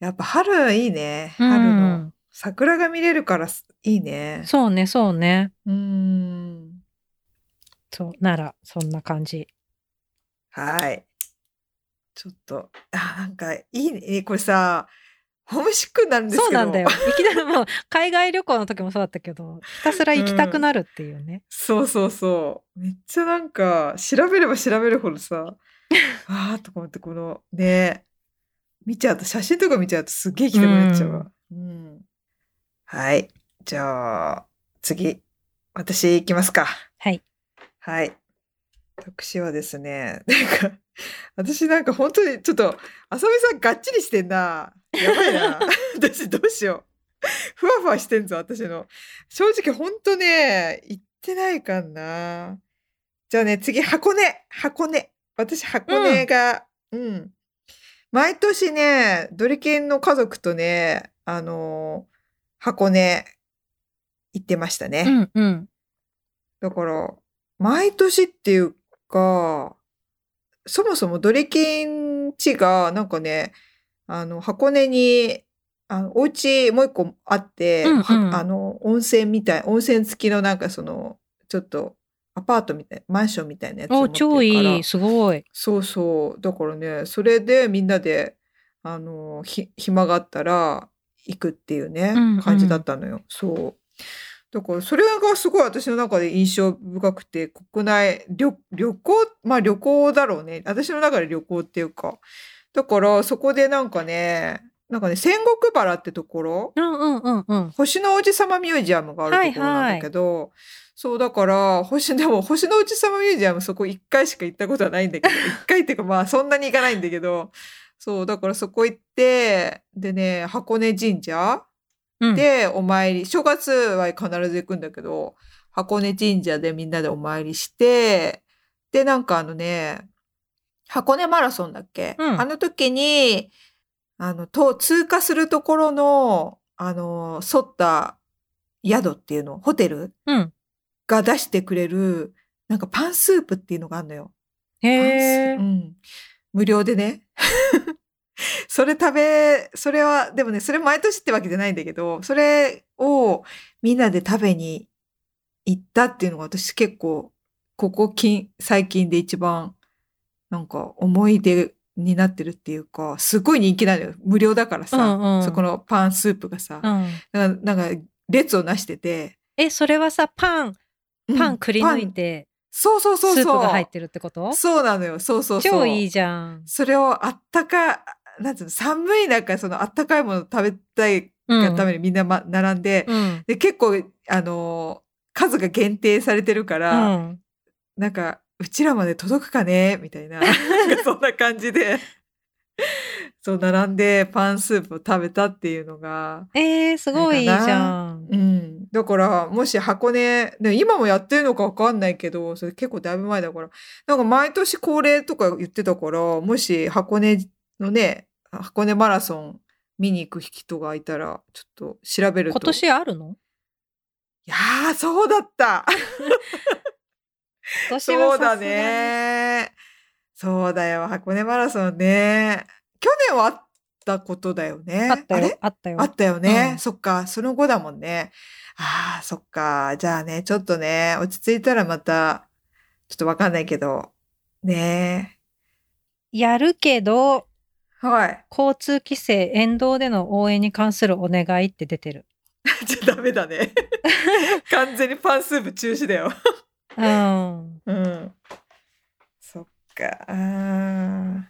やっぱ春いいね。うん春の桜が見れるからすいいね。そうね、そうね。うーん。そう、なら、そんな感じ。はい。ちょっと、あ、なんかいいね。えこれさ、ホームシックになるんです。そうなんだよ。いきなりもう、海外旅行の時もそうだったけど、ひたすら行きたくなるっていうね。そうそうそう。めっちゃなんか、調べれば調べるほどさ、あーとか思って、この、ね、見ちゃうと、写真とか見ちゃうとすっげえ行きたくなっちゃうわ。うん。はい。じゃあ、次、私行きますか。はい。はい。私はですね、なんか、私なんか本当にちょっと、あさみさんがっちりしてんな。やばいな。私どうしよう。ふわふわしてんぞ、私の。正直ほんとね、行ってないかな。じゃあね、次、箱根。箱根。私、箱根が、うん、毎年ね、ドリキンの家族とね、あのー箱根行ってましたね。うんうん。だから、毎年っていうか、そもそもドリキン地が、なんかね、あの、箱根に、あの、お家もう一個あって、うんうんはあの、温泉みたい、温泉付きのなんかその、ちょっと、アパートみたい、マンションみたいなやつを持お、ってるから。超いい。すごい。そうそう。だからね、それでみんなで、あの、ひ、暇があったら行くっていうね、うんうん感じだったのよ。そう。だからそれがすごい私の中で印象深くて、国内旅、旅行、まあ旅行だろうね。私の中で旅行っていうか。だからそこでなんかね、なんかね、仙石原ってところ、うんうんうんうん。星の王子様ミュージアムがあるところなんだけど、そうだから星でも星の王子様ミュージアムそこ1回しか行ったことはないんだけど1回っていうかまあそんなに行かないんだけどそうだからそこ行ってでね箱根神社うん、でお参り正月は必ず行くんだけど箱根神社でみんなでお参りしてでなんかあのね箱根マラソンだっけ、うん。あの時にあのと通過するところのあの沿った宿っていうのホテル？うん。が出してくれるなんかパンスープっていうのがあるのよ。へえう。ん。無料でね。それ食べ、それは、でもね、それ毎年ってわけじゃないんだけど、それをみんなで食べに行ったっていうのが私結構、ここ近、最近で一番、なんか思い出になってるっていうか、すごい人気なのよ。無料だからさ、うんうんそこのパンスープがさ、うん。なんか列をなしてて、え、それはさ、パン、うんパンくり抜いて、そうそうそうそう。スープが入ってるってこと？そうなのよ。そうそうそう。超いいじゃん。それをあったか、なんつうの、寒い中、そのあったかいもの食べたいがためにみんな、ま、並んで、うん。で、結構、あのー数が限定されてるかうら、ん。なんか、うちらまで届くかね？みたいな、そんな感じで、そう、並んでパンスープを食べたっていうのが、えー、すごいいいじゃん。うん。だから、もし箱根、ね、今もやってるのかわかんないけど、それ結構だいぶ前だから、なんか毎年恒例とか言ってたから、もし箱根のね、箱根マラソン見に行く人がいたら、ちょっと調べると。今年あるの？いやー、そうだった今年そうだ。ね。そうだよ、箱根マラソンね。去年はあったことだよね。あったよれ？あったよ。あったよね。うんそっか、その後だもんね。ああ、そっか。じゃあね、ちょっとね、落ち着いたらまた、ちょっとわかんないけど、ねやるけど、はい。交通規制、沿道での応援に関するお願いって出てる。じゃあダメだね。完全にパンスープ中止だよ。うん。うん。そっか。あー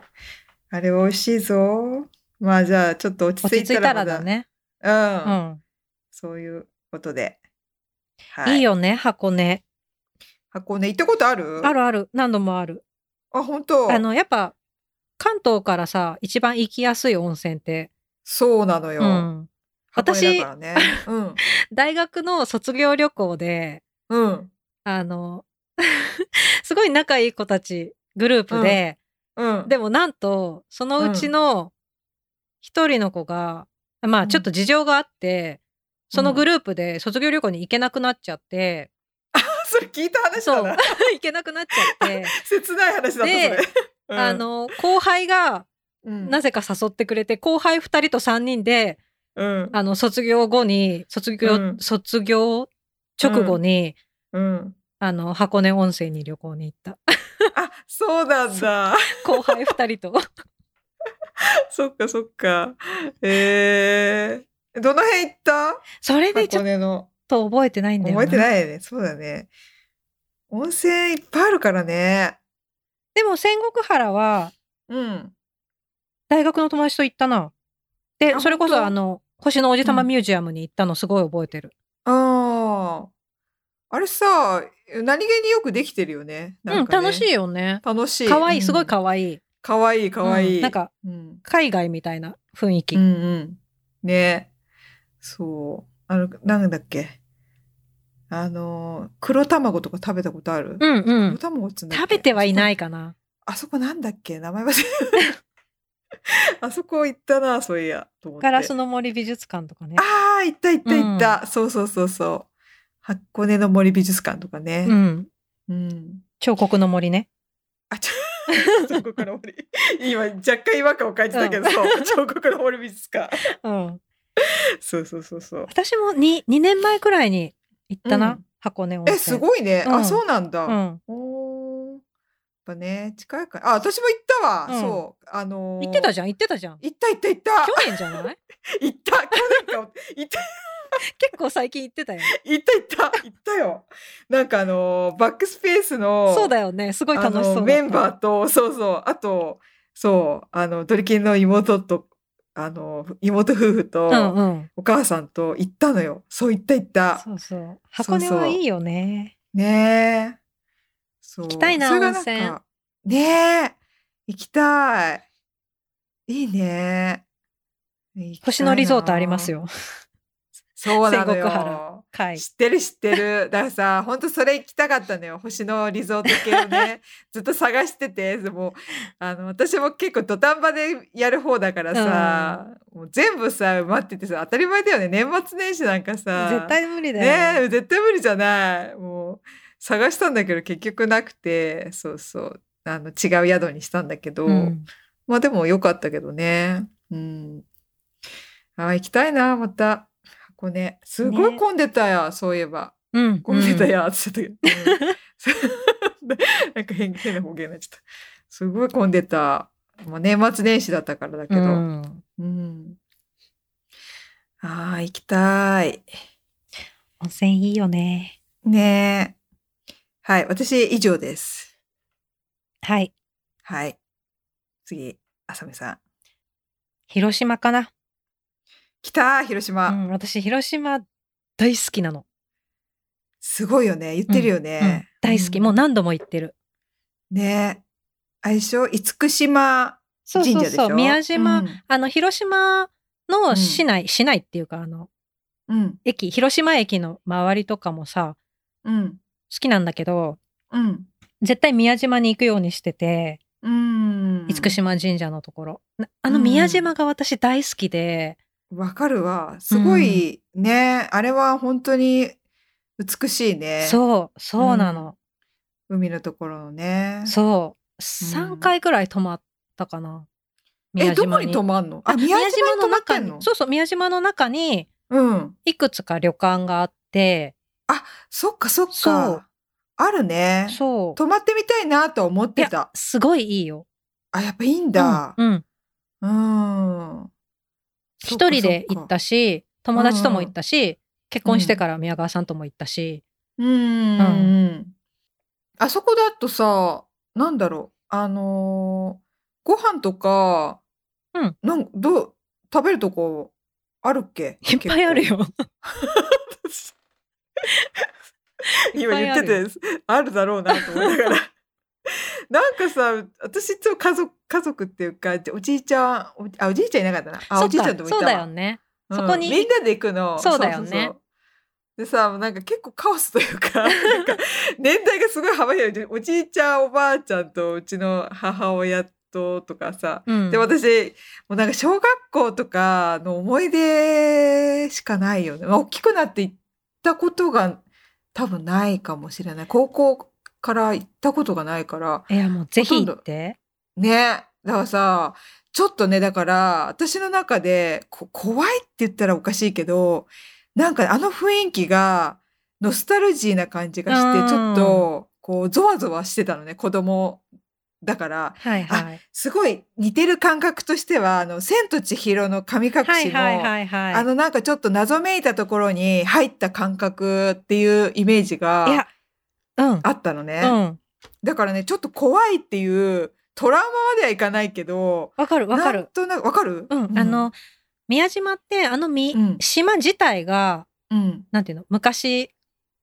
あれ美味しいぞ。まあじゃあちょっと落ち着いたたらまだ。ね。うん。うん。そういうことで。はいいよね、箱根。箱根行ったことある？あるある。何度もある。あ、本当？あの、やっぱ、関東からさ、一番行きやすい温泉って、そうなのよ。うん。私ね。うん。大学の卒業旅行で、うん。あの、すごい仲いい子たち、グループで、うん。でもなんと、そのうちの一人の子が、まあうんちょっと事情があって、そのグループで卒業旅行に行けなくなっちゃって、それ聞いた話だな。行けなくなっちゃって、切ない話だった、そでれ。うんあ、の、後輩がうんなぜか誘ってくれて、後輩二人と三人で、うん。あの、卒業後に、卒業、うん卒業直後に、うん。あの、箱根温泉に旅行に行った。あ、そうなんだ。後輩二人と。そっかそっか。えー、どの辺行った？それでちょっ。と覚えてないんだよな。覚えてないよね。そうだね。温泉いっぱいあるからね。でも、仙石原は、うん。大学の友達と行ったな。で、あそれこそあの、星の王子様うんミュージアムに行ったのすごい覚えてる。ああ。あれさ、何気によくできてるよね。なうん、かね楽しいよね。楽しい。かわいい、すごいかかわいい。かわいい。かわいい。うんなんか、うん。海外みたいな雰囲気。うんうん。ね。そう。あの、なんだっけ。あの、黒卵とか食べたことある、うん、うん黒。卵っつうんだっけ？食べてはいないいかな。あそこなんだっけ？名前忘れ あそこ行ったな、そういや。ガラスの森美術館とかね。ああ、行った行った行った。そうそうそうそう。箱根の森美術館とかね。うん。うん。彫刻の森ね。あ、ちょ、彫刻の森。今、若干違和感を感じたけど、うんそう。彫刻の森美術館。うん。そうそうそうそう。私も 2, 2年前くらいに行ったな。うん箱根温泉。え、すごいね。うんあ、そうなんだ。うん。おーやっぱね、近いから。あ、私も行ったわ。うんそう。あのー行ってたじゃん、行ってたじゃん。行った行った行った。去年じゃない？行った。去年か。行った。結構最近行ってたよ。行った行った。行ったよ。なんかあのーバックスペースの。そうだよね。すごい楽しそうメンバーと、そうそう。あと、そう。あの、ドリキンの妹と、あの、妹夫婦と、うんうん。お母さんと行ったのよ。そう、行った行った。そうそう。箱根はいいよね。ねえ。そう。行きたいな温泉ねえ。行きたい。いいね。星野リゾートあります。よ。そうなのよ。はい。知ってる知ってる。だからさ、ほんとそれ行きたかったのよ。星野リゾート系をね、ずっと探してて、でも、あの、私も結構土壇場でやる方だからさ、もう全部さ、埋まっててさ、当たり前だよね。年末年始なんかさ。絶対無理だよ。ねえ絶対無理じゃないもう探したんだけど結局なくてそうそうあの違う宿にしたんだけど、うんまあでも良かったけどねうんあー行きたいなまた箱根すごいね混んでたや、そういえばうん。混んでたうんって言ってたけ なんか変変な方言になっちゃったすごい混んでた、まあ、年末年始だったからだけど、うんうんあー行きたい温泉いいよね。ねえ。はい、私以上です。はい。はい。次、あさみさん。広島かな。来た広島、うん、私、広島大好きなの。すごいよね。言ってるよね。うん大好き。もう何度も行ってる。ねえ。あれでしょ？厳島神社でしょ？そう。宮島、うんあの、広島の市内、市内っていうか、あの、うん。駅、広島駅の周りとかもさ、うん。好きなんだけど、うん。絶対宮島に行くようにしてて、うん。厳島神社のところ。なあのうん宮島が私大好きで、わかるわ。すごいね。あれは本当に美しいね。そう、そうなの。海のところのね。そう。うん3回くらい泊まったかな。え、どこに泊まんの？あ、宮島に泊まってんの？そうそう、宮島の中にうん。いくつか旅館があって、そっかそっか。あるね。そう。泊まってみたいなと思ってた。すごいいいよ。あ、やっぱいいんだ。うん。うんうん。一人で行ったし、友達とも行ったし、結婚してから宮川さんとも行ったし、うんうん。あそこだとさ、なんだろう、あのーご飯とか、うんなんどう、食べるとこあるっけ？いっぱいある。よ。今言ってて、あるだろうなと思いながら。なんかさ、私いつも家族、家族っていうか、おじいちゃん、おあ、おじいちゃんいなかったな。あ、そおじいちゃんともいたわそうだよね。うんそこにみんなで行くの。そうだよねそうそうそうでさ、なんか結構カオスというか、なんか年代がすごい幅広い。おじいちゃん、おばあちゃんとうちの母親ととかさ。うん、で、私、もうなんか小学校とかの思い出しかないよね。まあ大きくなって行ったことが多分ないかもしれない。高校から行ったことがないから。いやもうぜひ行って。ね。だからさ、ちょっとね、だから、私の中で、こ怖いって言ったらおかしいけど、なんかあの雰囲気が、ノスタルジーな感じがしうんて、ちょっと、こう、ゾワゾワしてたのね、子供だから。はいはい。すごい似てる感覚としては、あの、千と千尋の神隠しの、はいはいはいはい。あのなんかちょっと謎めいたところに入った感覚っていうイメージいがや、うん。あったのね。うん。だからね、ちょっと怖いっていう、トラウマまではいかないけど、わかるわかる。となく、わかる？うん。あ、の、宮島って、あのみ、うん島自体が、うん、なんていうの、昔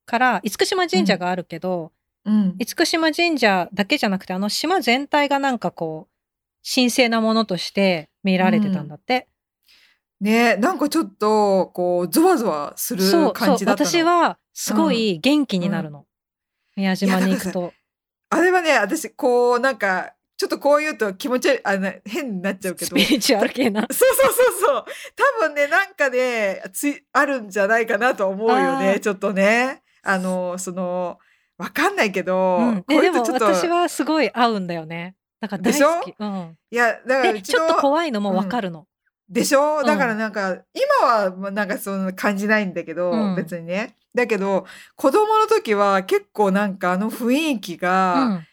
から、厳島神社があるけど、うん。厳島神社だけじゃなくて、あの島全体がなんかこう、神聖なものとして見られてたんだって。ねなんかちょっと、こう、ゾワゾワする感じだったの。私はすごい元気になるの。宮島に行くと。あれはね、私、こう、なんか、ちょっとこう言うと気持ち悪い、あの、変になっちゃうけど。スピリチュアル系な。そうそうそうそう。多分ね、なんかね、つい、あるんじゃないかなと思うよあね。ーちょっとね。あの、その、わかんないけど、うん、こういうえでもとちょっと、私はすごい合うんだよね。だから大好き。うん、いや、だからちょっと怖いのもわかるの。でしょ？うん。だからなんか、今はまあなんかそんな感じないんだけど、うん。別にね。だけど、子供の時は結構なんかあの雰囲気うが、ん、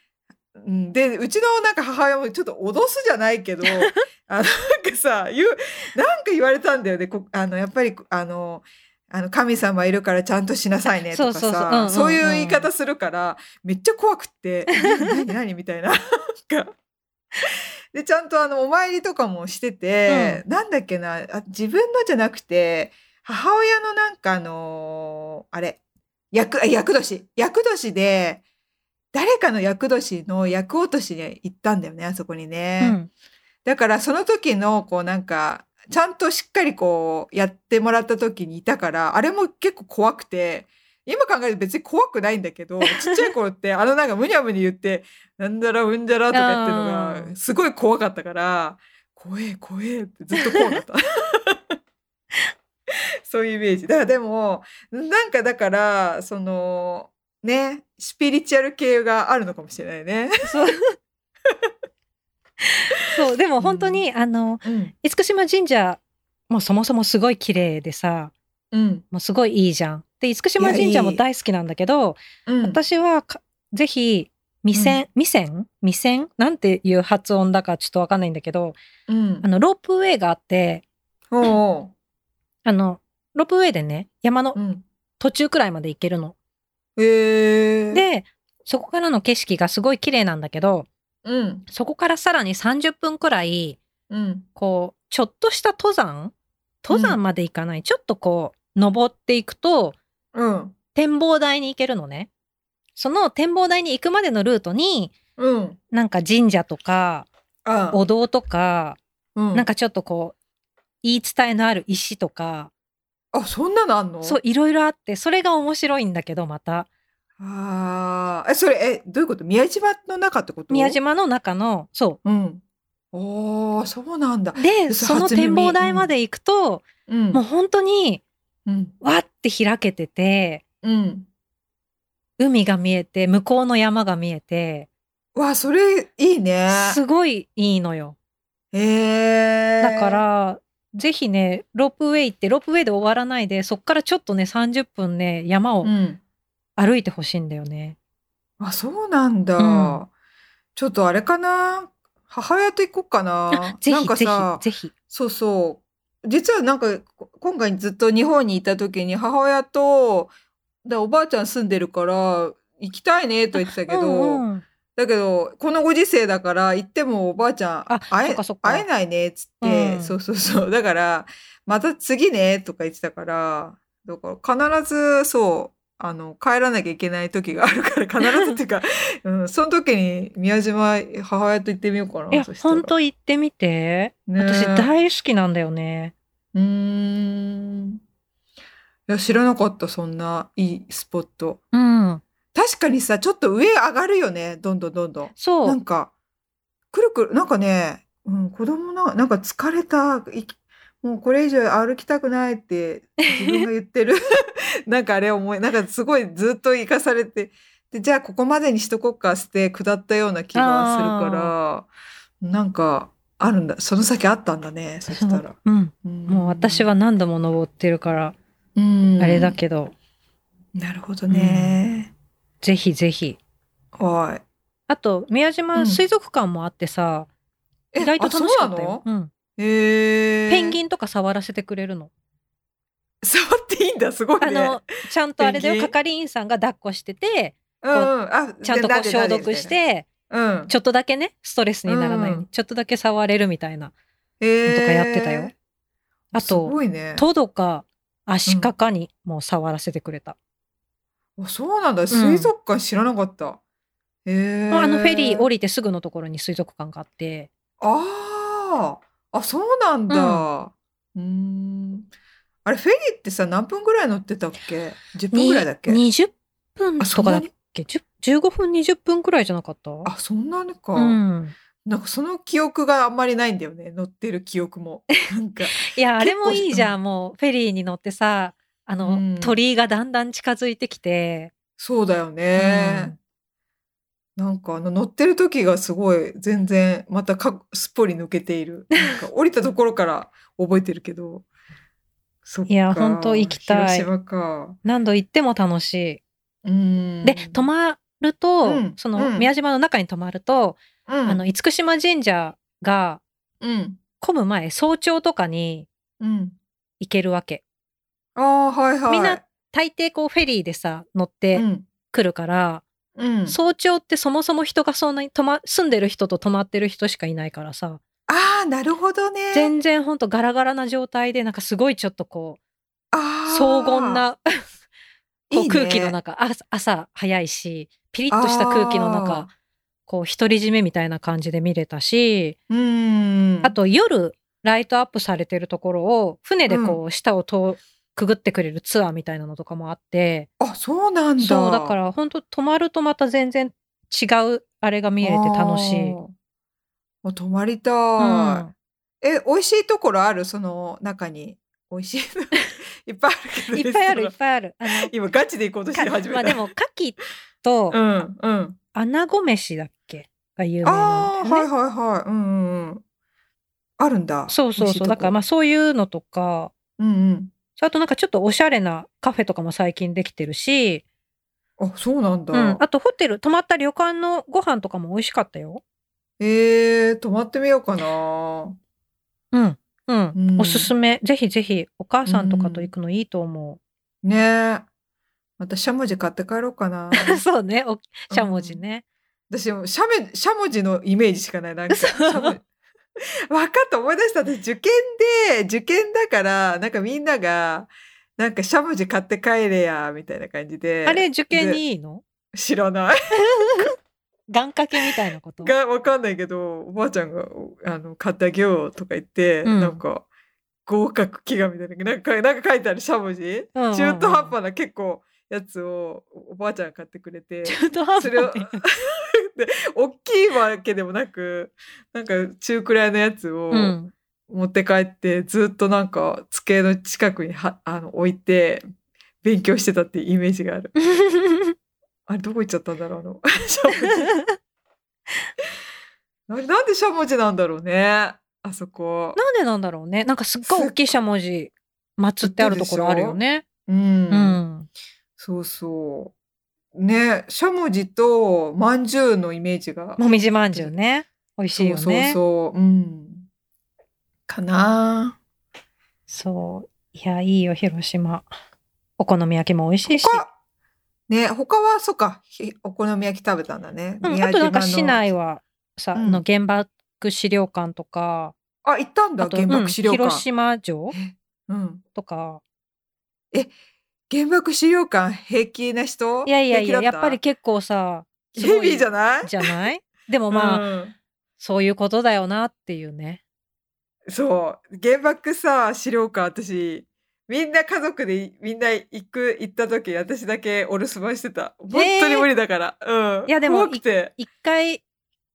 うん。で、うちのなんか母親もちょっと脅すじゃないけど、あの、なんかさ、言う、なんか言われたんだよね。こあの、やっぱり、あの、あの、神様いるからちゃんとしなさいねとかさ、そういう言い方するから、めっちゃ怖くって、何何何みたいな。で、ちゃんとあの、お参りとかもしてて、なんだっけなあ、自分のじゃなくて、母親のなんかあのあれ、役年。役年で、誰かの役年の役落としに行ったんだよね、あそこにね。うん、だからその時のこうなんかちゃんとしっかりこうやってもらった時にいたからあれも結構怖くて今考えると別に怖くないんだけど ちっちゃい頃ってあのなんかむにゃむに言ってなんだらうんじゃらとか言ってるのあがすごい怖かったから怖え怖えってずっと怖かった。そういうイメージ。だからでもなんかだからそのねスピリチュアル系があるのかもしれないね。そう。そう、でも本当に、あの、うん。厳島神社、もうそもそもすごい綺麗でさ、うん。もうすごいいいじゃん。で、厳島神社も大好きなんだけど、うん。私はかぜひ、未線、未線？未線？なんていう発音だかちょっとわかんないんだけど、うんあ。の、ロープウェイがあって、おうあの、ロープウェイでね、山のうん。途中くらいまで行けるの。で、そこからの景色がすごい綺麗なんだけど、うん。そこからさらに30分くらい、うん。こう、ちょっとした登山？登山まで行かない？ちょっとこう、登っていくと、うん。展望台に行けるのね。その展望台に行くまでのルートに、うん。なんか神社とか、あお堂とか、うん。なんかちょっとこう、言い伝えのある石とか、あ、そんなのあんの？そう、いろいろあって、それが面白いんだけど、また。ああ。え、それ、え、どういうこと？宮島の中ってこと？宮島の中の、そうん。おー、そうなんだ。う。で、嘘その展望台まで行くと、うん。もう本当に、うん。わって開けてて、うん。海が見えて、向こうの山が見えて、わ、それ、いいね。すごいいいのよ。へえ。だか、ら、ぜひね、ロープウェイって、ロープウェイで終わらないで、そっからちょっとね、30分ね、山をうん。歩いてほしいんだよね。あ、そうなんだ。うんちょっとあれかな？母親と行こうかな。ぜなんかさひ、ぜひ。そうそう。実はなんかこ今回ずっと日本にいた時に母親とだおばあちゃん住んでるから行きたいねと言ってたけど、うんうんだけどこのご時世だから行ってもおばあちゃんあ会え会えないねっつって、うん。そうそうそう。だからまた次ねとか言ってたからだから必ずそうあの帰らなきゃいけない時があるから 必ずっていうか、うん、その時に宮島母親と行ってみようかな本当行ってみて、ね私大好きなんだよねうーん。いや知らなかったそんないいスポット。うん。確かにさちょっと上上がるよねどんどんどんどん。そう。なんかくるくるなんかね、うん、子供ななんか疲れたいもうこれ以上歩きたくないって自分が言ってる。なんかあれ思いなんかすごいずっと生かされてでじゃあここまでにしとこっかって下ったような気がするから。なんかあるんだ。その先あったんだねそしたら、うん。うん。もう私は何度も登ってるから、うん。あれだけど。なるほどね、ぜひぜひ。はい。あと宮島うん。水族館もあってさ、え意外と楽しかったあよ、そううん、へえペンギンとか触らせてくれるの。触っていいんだすごいね。あのちゃんとあれだよ。係員さんが抱っこしててうんうん。あちゃんとこうで消毒し、てうん、ちょっとだけねストレスにならないように、うんちょっとだけ触れるみたいなとかやってたよ。あすとごいね。トドかアシカかにもう触らせてくれた、あそうなんだ。水族館知らなかった。へえ。あのフェリー降り。りてすぐのところに水族館があってああ、あそうなんだ。うーん。あれフェリーってさ何分ぐらい乗ってたっけ？10分ぐらいだっけ？に20分とかだっけ10 15分20分くらいじゃなかった？あそんなにか。うん、なんかその記憶があんまりないんだよね。乗ってる記憶も。なんか。いやあれもいいじゃんもうフェリーに乗ってさあの、うん鳥居がだんだん近づいてきて、そうだよね。なんかあの乗ってる時がすごい全然またかすっぽり抜けている。なんか降りたところから覚えてるけど。いやほんと行きたい。何度行っても楽しい。うん。で泊まると、うんそのうん宮島の中に泊まると、うん、あの厳島神社がうん。混む前早朝とかにうん。行けるわけ。ああ、はいはい。みんな大抵こうフェリーでさ乗ってうん。くるから、うん。早朝ってそもそも人がそんなに泊ま住んでる人と泊まってる人しかいないからさああ、なるほどね。全然ほんとガラガラな状態でなんかすごいちょっとこう荘厳なこいいうね空気の中朝朝早いしピリッとした空気の中あこう独り占めみたいな感じで見れたし。あと夜ライトアップされてるところを船でこう下を通くぐってくれるツアーみたいなのとかもあって、あ、そうなんだ。そうだから本当泊まるとまた全然違うあれが見れて楽しい。泊まりたい。うんえ、美味しいところある？その中に。美味しいの いっぱいあるけど。いっぱいあるいっぱいある。あの今ガチで行こうとして始めた。まあでも牡蠣とうんうん。穴子飯だっけが有名なああ、んだよね。はいはいはい。うんうんうん。あるんだ。そうそうそう。だからまあそういうのとか、うんうん。あとなんかちょっとおしゃれなカフェとかも最近できてるし、あ、そうなんだ。うん、あとホテル泊まった旅館のご飯とかも美味しかったよ。えー、泊まってみようかな。うん。うん。うんおすすめ。ぜひぜひ、お母さんとかと行くのいいと思ねえ。またしゃもじ買って帰ろうかな。う。そうね。おしゃもじね。私もしゃめしゃもじのイメージしかないなんか分 かった思い出した私受験で受験だからなんかみんながなんかしゃもじ買って帰れやみたいな感じであれ、受験にいいの？知らない 願掛けみたいなこと？が分かんないけどおばあちゃんがあの買ってあげようとか言って、うんなんか合格祈願みたいななんかなんか書いてあるしゃもじ、うんうんうん中途半端な結構やつをおばあちゃんが買ってくれて。中途半端それをにで大きいわけでもなくなんか中くらいのやつをうん。持って帰って、ずっとなんか机の近くにはあの置いて勉強してたっていうイメージがある。あれどこ行っちゃったんだろうあのしゃもじあれなんでしゃもじなんだろうねあそこ。なんでなんだろうね。なんかすっごい大きいしゃもじ祀ってあるところあるよね。うん、うん。そうそう。ねしゃもじとまんじゅうのイメージがもみじまんじゅうね。美味しいよね。そうそうそう。うん。かな。そう。いや、いいよ、広島。お好み焼きも美味しいし。他、ね、他は、そっか、ひお好み焼き食べたんだね。うん、宮あとなんか市内はさ、うんあの原爆資料館とか、あ、行ったんだ、原爆資料館。うん広島城うん。とか。原爆資料館平気な人？いやいやいや、やっぱり結構さ、すヘビーじゃない？じゃない？でも まあ、うんそういうことだよなっていうね。そう原爆さ資料館私みんな家族でみんな行く行った時私だけお留守番してた。本当に無理だから、うん。いやでも怖くて。一回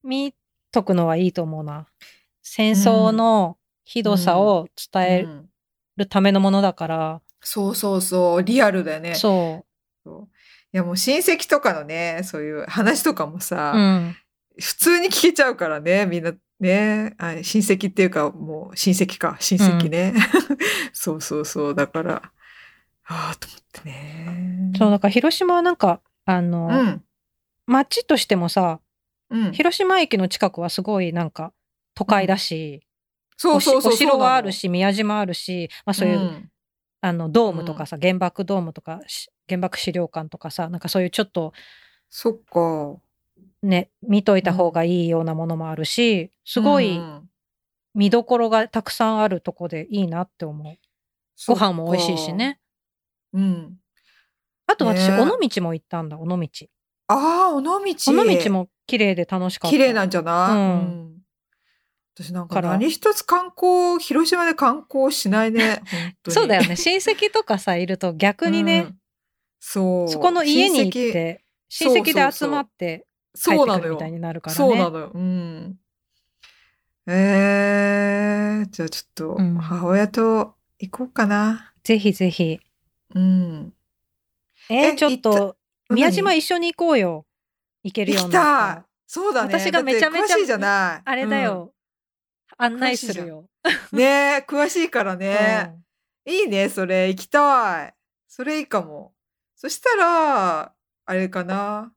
見とくのはいいと思うな。戦争のひどさを伝えうん。るためのものだから、そうそうそう。リアルだよね。そそう。いやもう親戚とかのねそういう話とかもう。さ、うん。普通に聞けちゃうからねみんなね。あ親戚っていうかもう親戚か。親戚ね、そうそうそう。だからああと思ってね。そう、だから広島はなんか、あの、うん。街としてもさ、うん。広島駅の近くはすごいなんか都会だし、そうそうそうお城があるしし、宮島あるし、まあそういう、あのドームとかさ、原爆ドームとかし原爆資料館とかさなんかそういうちょっとそっかね見といた方がいいようなものもあるし、すごいうん見どころがたくさんあるとこでいいなって思う。ご飯も美味しいしね。うん。あと私、ね尾道も行ったんだ尾道。ああ尾道。尾道も綺麗で楽しかった。綺麗なんじゃない、うん。私なんか何一つ観光広島で観光しないね そうだよね。親戚とかさいると逆にね、うん。そう。そこの家に行って親戚。で集まって帰そうなのよ。みたいになるからね。そうなのよ。うん。えー、じゃあちょっとうん。母親と行こうかな。ぜひぜひ。うん。えちょっと何宮島一緒に行こうよ。行けるよう行きになったそうだね。私がめちゃめちゃじゃない。あれだよ、案内するよ。うん。ねえ詳しいからね、いいね、それ。行きたい。それいいかも。そしたら、あれかな。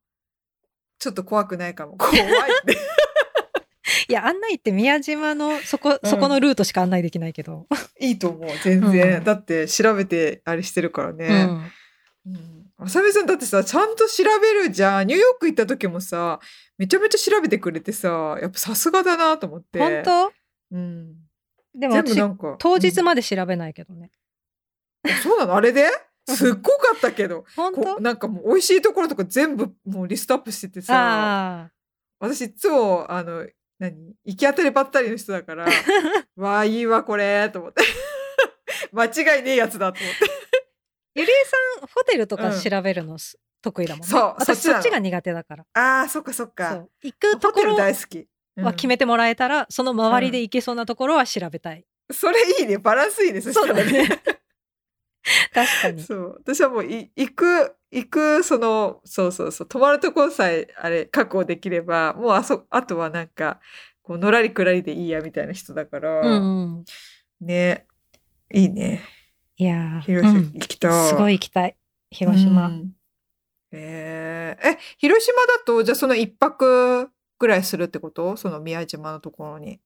ちょっと怖くないかも。怖いって。いや案内って宮島のそこ、うんそこのルートしか案内できないけど。いいと思う。全然。うんだって調べてあれしてるからうね。んうん。あさみさんだってさ、ちゃんと調べるじゃん。ニューヨーク行った時もさ、めちゃめちゃ調べてくれてさ、やっぱさすがだなと思って。本当？うん。でも私全部なんか。当日うんまで調べないけどね。そうなの？あれで？すっごかったけど。なんかもう美味しいところとか全部もうリストアップしててさ。あ私いつもあの何行き当たりばったりの人だから わあいいわこれと思って 間違いねえやつだと思ってあ。ゆりえさんホテルとかうん調べるのす得意だもんね。そう私そっちが苦手だから。あーそっかそっそかう行くところ大好き、うんは決めてもらえたら、その周りで行けそうなところは調べたい。それいいねバランスいいねそしたらそうだねね 確かに。そう私はもうい行く行くそのそうそうそう泊まるところさえあれ確保できればもうあそあとはなんかこうのらりくらりでいいやみたいな人だから、うんうん。ねいいねいやー広島うん行きたい、すごい行きたい。広島。うんえーえ、広島だと、じゃあその一泊ぐらいするってこと？その宮島のところに。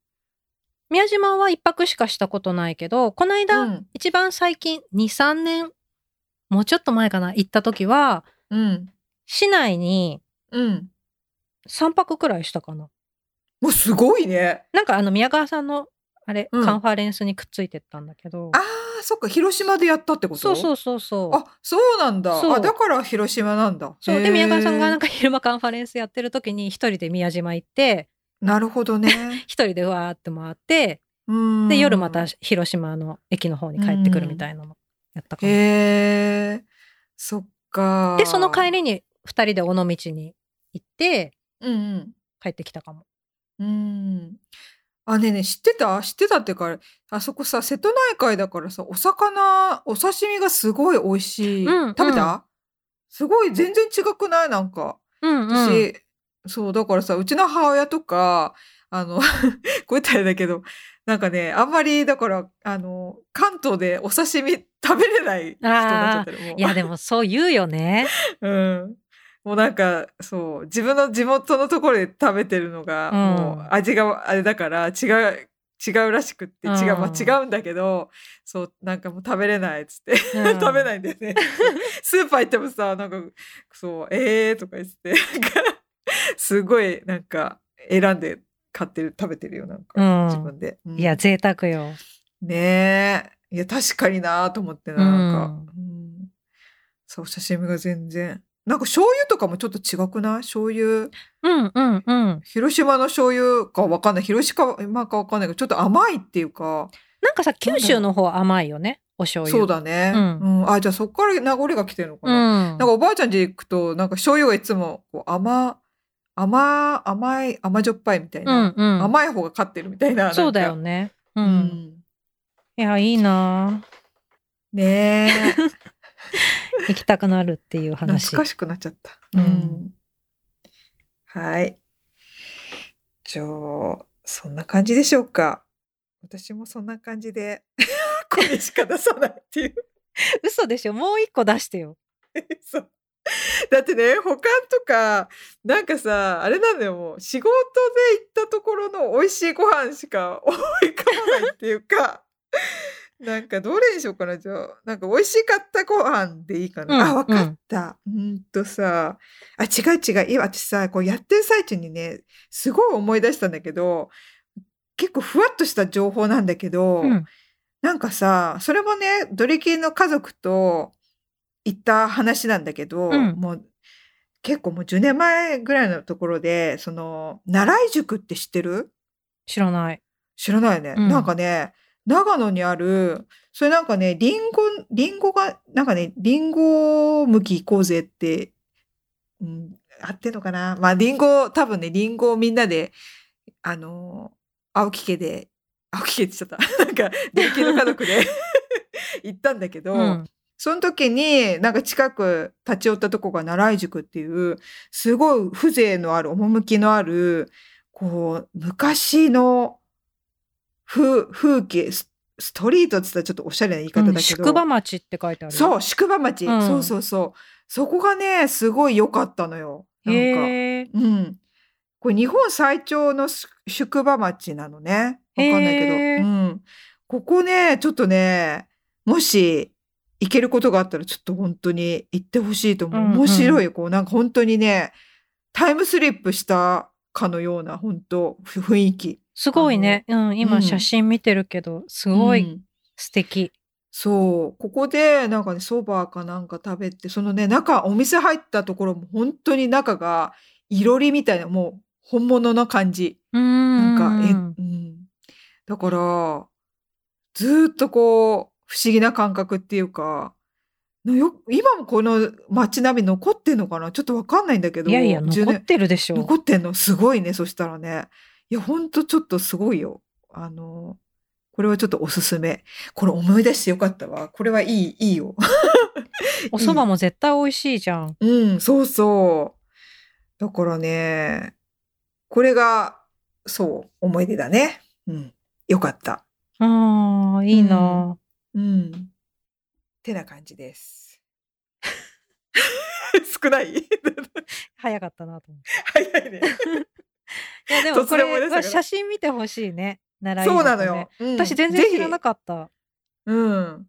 宮島は一泊しかしたことないけど、この間、うん。一番最近、2、3年、もうちょっと前かな、行った時は、うん。市内にうん。3泊くらいしたかな。もうすごいね。なんかあの宮川さんの、あれ、うんカンファレンスにくっついてったんだけど。ああ、そっか、広島でやったってこと？そうそううそうそう。あ、そうなんだ。そうあ、だから広島なんだ。そうで、宮川さんがなんか。か昼間カンファレンスやってる時に一人で宮島行って、なるほどね。一人でうわーって回って、うんで、夜また広島の駅の方に帰ってくるみたいなのやったかも。へえ。そっか。で、その帰りに二人で尾道に行ってうんうん。帰ってきたかも。うん。あ、ねえねえ、知ってた？知ってたってか、あそこさ、瀬戸内海だからさ、お魚、お刺身がすごい美味しい。うん食べた、すごい、全然違くない？なんか。うんうん。私、そう、だからさ、うちの母親とか、あの、こう言ったらだけど、なんかね、あんまり、だから、あの、関東でお刺身食べれない人になっちゃってる。いや、でもそう言うよね。うん。もうなんか、そう、自分の地元のところで食べてるのが、うんもう味があれだから、違う、違うらしくって違う、まあ、うん違うんだけどそうなんかもう食べれないっつって、うん 食べないんだよねスーパー行ってもさなんかそうえーとか言ってすごいなんか選んで買ってる食べてるよなんか、うん。自分で、うん。いや、贅沢よ。ねえ。いや確かになと思ってななんか、うん。そう刺身が全然。なんか醤油とかもちょっと違くない？醤油？うんうんうん。広島の醤油かわかんない。広島かわかんないけどちょっと甘いっていうか。なんかさ、九州の方は甘いよね。お醤油。そうだね、ううん。んあじゃあそっから名残が来てるのかうな、ん。なんかおばあちゃん家行くとなんか醤油がいつもこう甘甘甘い甘じょっぱいみたいな、うんうん。甘い方が勝ってるみたいなそうだよね。う。うんんいや、いいなねえ 行きたくなるっていう話。懐かしくなっちゃった。うんはい。じゃあ、そんな感じでしょうか。私もそんな感じで、これしか出さないっていう。嘘でしょもう一個出してよ。そう だってね、保管とか、なんかさ、あれなんだよ、もう、仕事で行ったところの美味しいご飯しか 思い浮かばないっていうか、なんかどれにしようかな、じゃあ。なんか美味しかったご飯でいいかな。うんあ、わかった。うんとさ、あ、違う違う。今私さ、こうやってる最中にね、すごい思い出したんだけど、結構ふわっとした情報なんだけど、うん。なんかさ、それもね、ドリキンの家族と行った話なんだけど、うんもう結構もう10年前ぐらいのところで、その、習い塾って知ってる？知らない。知らないよね。うんなんかね、長野にある、それなんかね、リンゴ、リンゴが、なんかね、リンゴ向き行こうぜって、うん、あってんのかな？まあ、リンゴ、多分ね、リンゴをみんなで、あの、青木家で、青木家って言っちゃった。なんか、電気の家族で 行ったんだけど、うん。その時に、なんか近く立ち寄ったとこが習い塾っていう、すごい風情のある、趣のある、こう、昔の風、風景、スストリートって言ったらちょっとおしゃれな言い方だけど。宿場町って書いてある。そう、宿場町、うんそうそうそう。そこがね、すごい良かったのよ。なんか。うん。これ日本最長のす宿場町なのね。わかんないけど。うん。ここね、ちょっとね、もし行けることがあったらちょっと本当に行ってほしいと思う。うんうん面白いよ。こうなんか本当にね、タイムスリップしたかのような本当ふ雰囲気。すごいね。うん。うん今写真見てるけど、すごいうん素敵。そう。ここでなんかね、そばかなんか食べて、そのね、中、お店入ったところも本当に中がいろりみたいな、もう本物の感じ。うーなんか、え、ん。うん。だから、ずーっとこう、不思議な感覚っていうか、のよ今もこの街並み残ってんのかな？ちょっとわかんないんだけど。いやいや、10残っ年てるでしょ。残ってんの？すごいね、そしたらね。いや、ほんとちょっとすごいよ。あの、これはちょっとおすすめ。これ思い出してよかったわ。これはいい、いいよ。お蕎麦も絶対美味しいじゃん。うん、そうそう。だからね、これが、そう、思い出だね。うん。よかった。ああ、いいな、うん。てな感じです。少ない？早かったなと思って。早いね。いや、でもこれは写真見てほしいね。習い塾そうなのねよ。。うん私全然知らなぜかった。ひうん。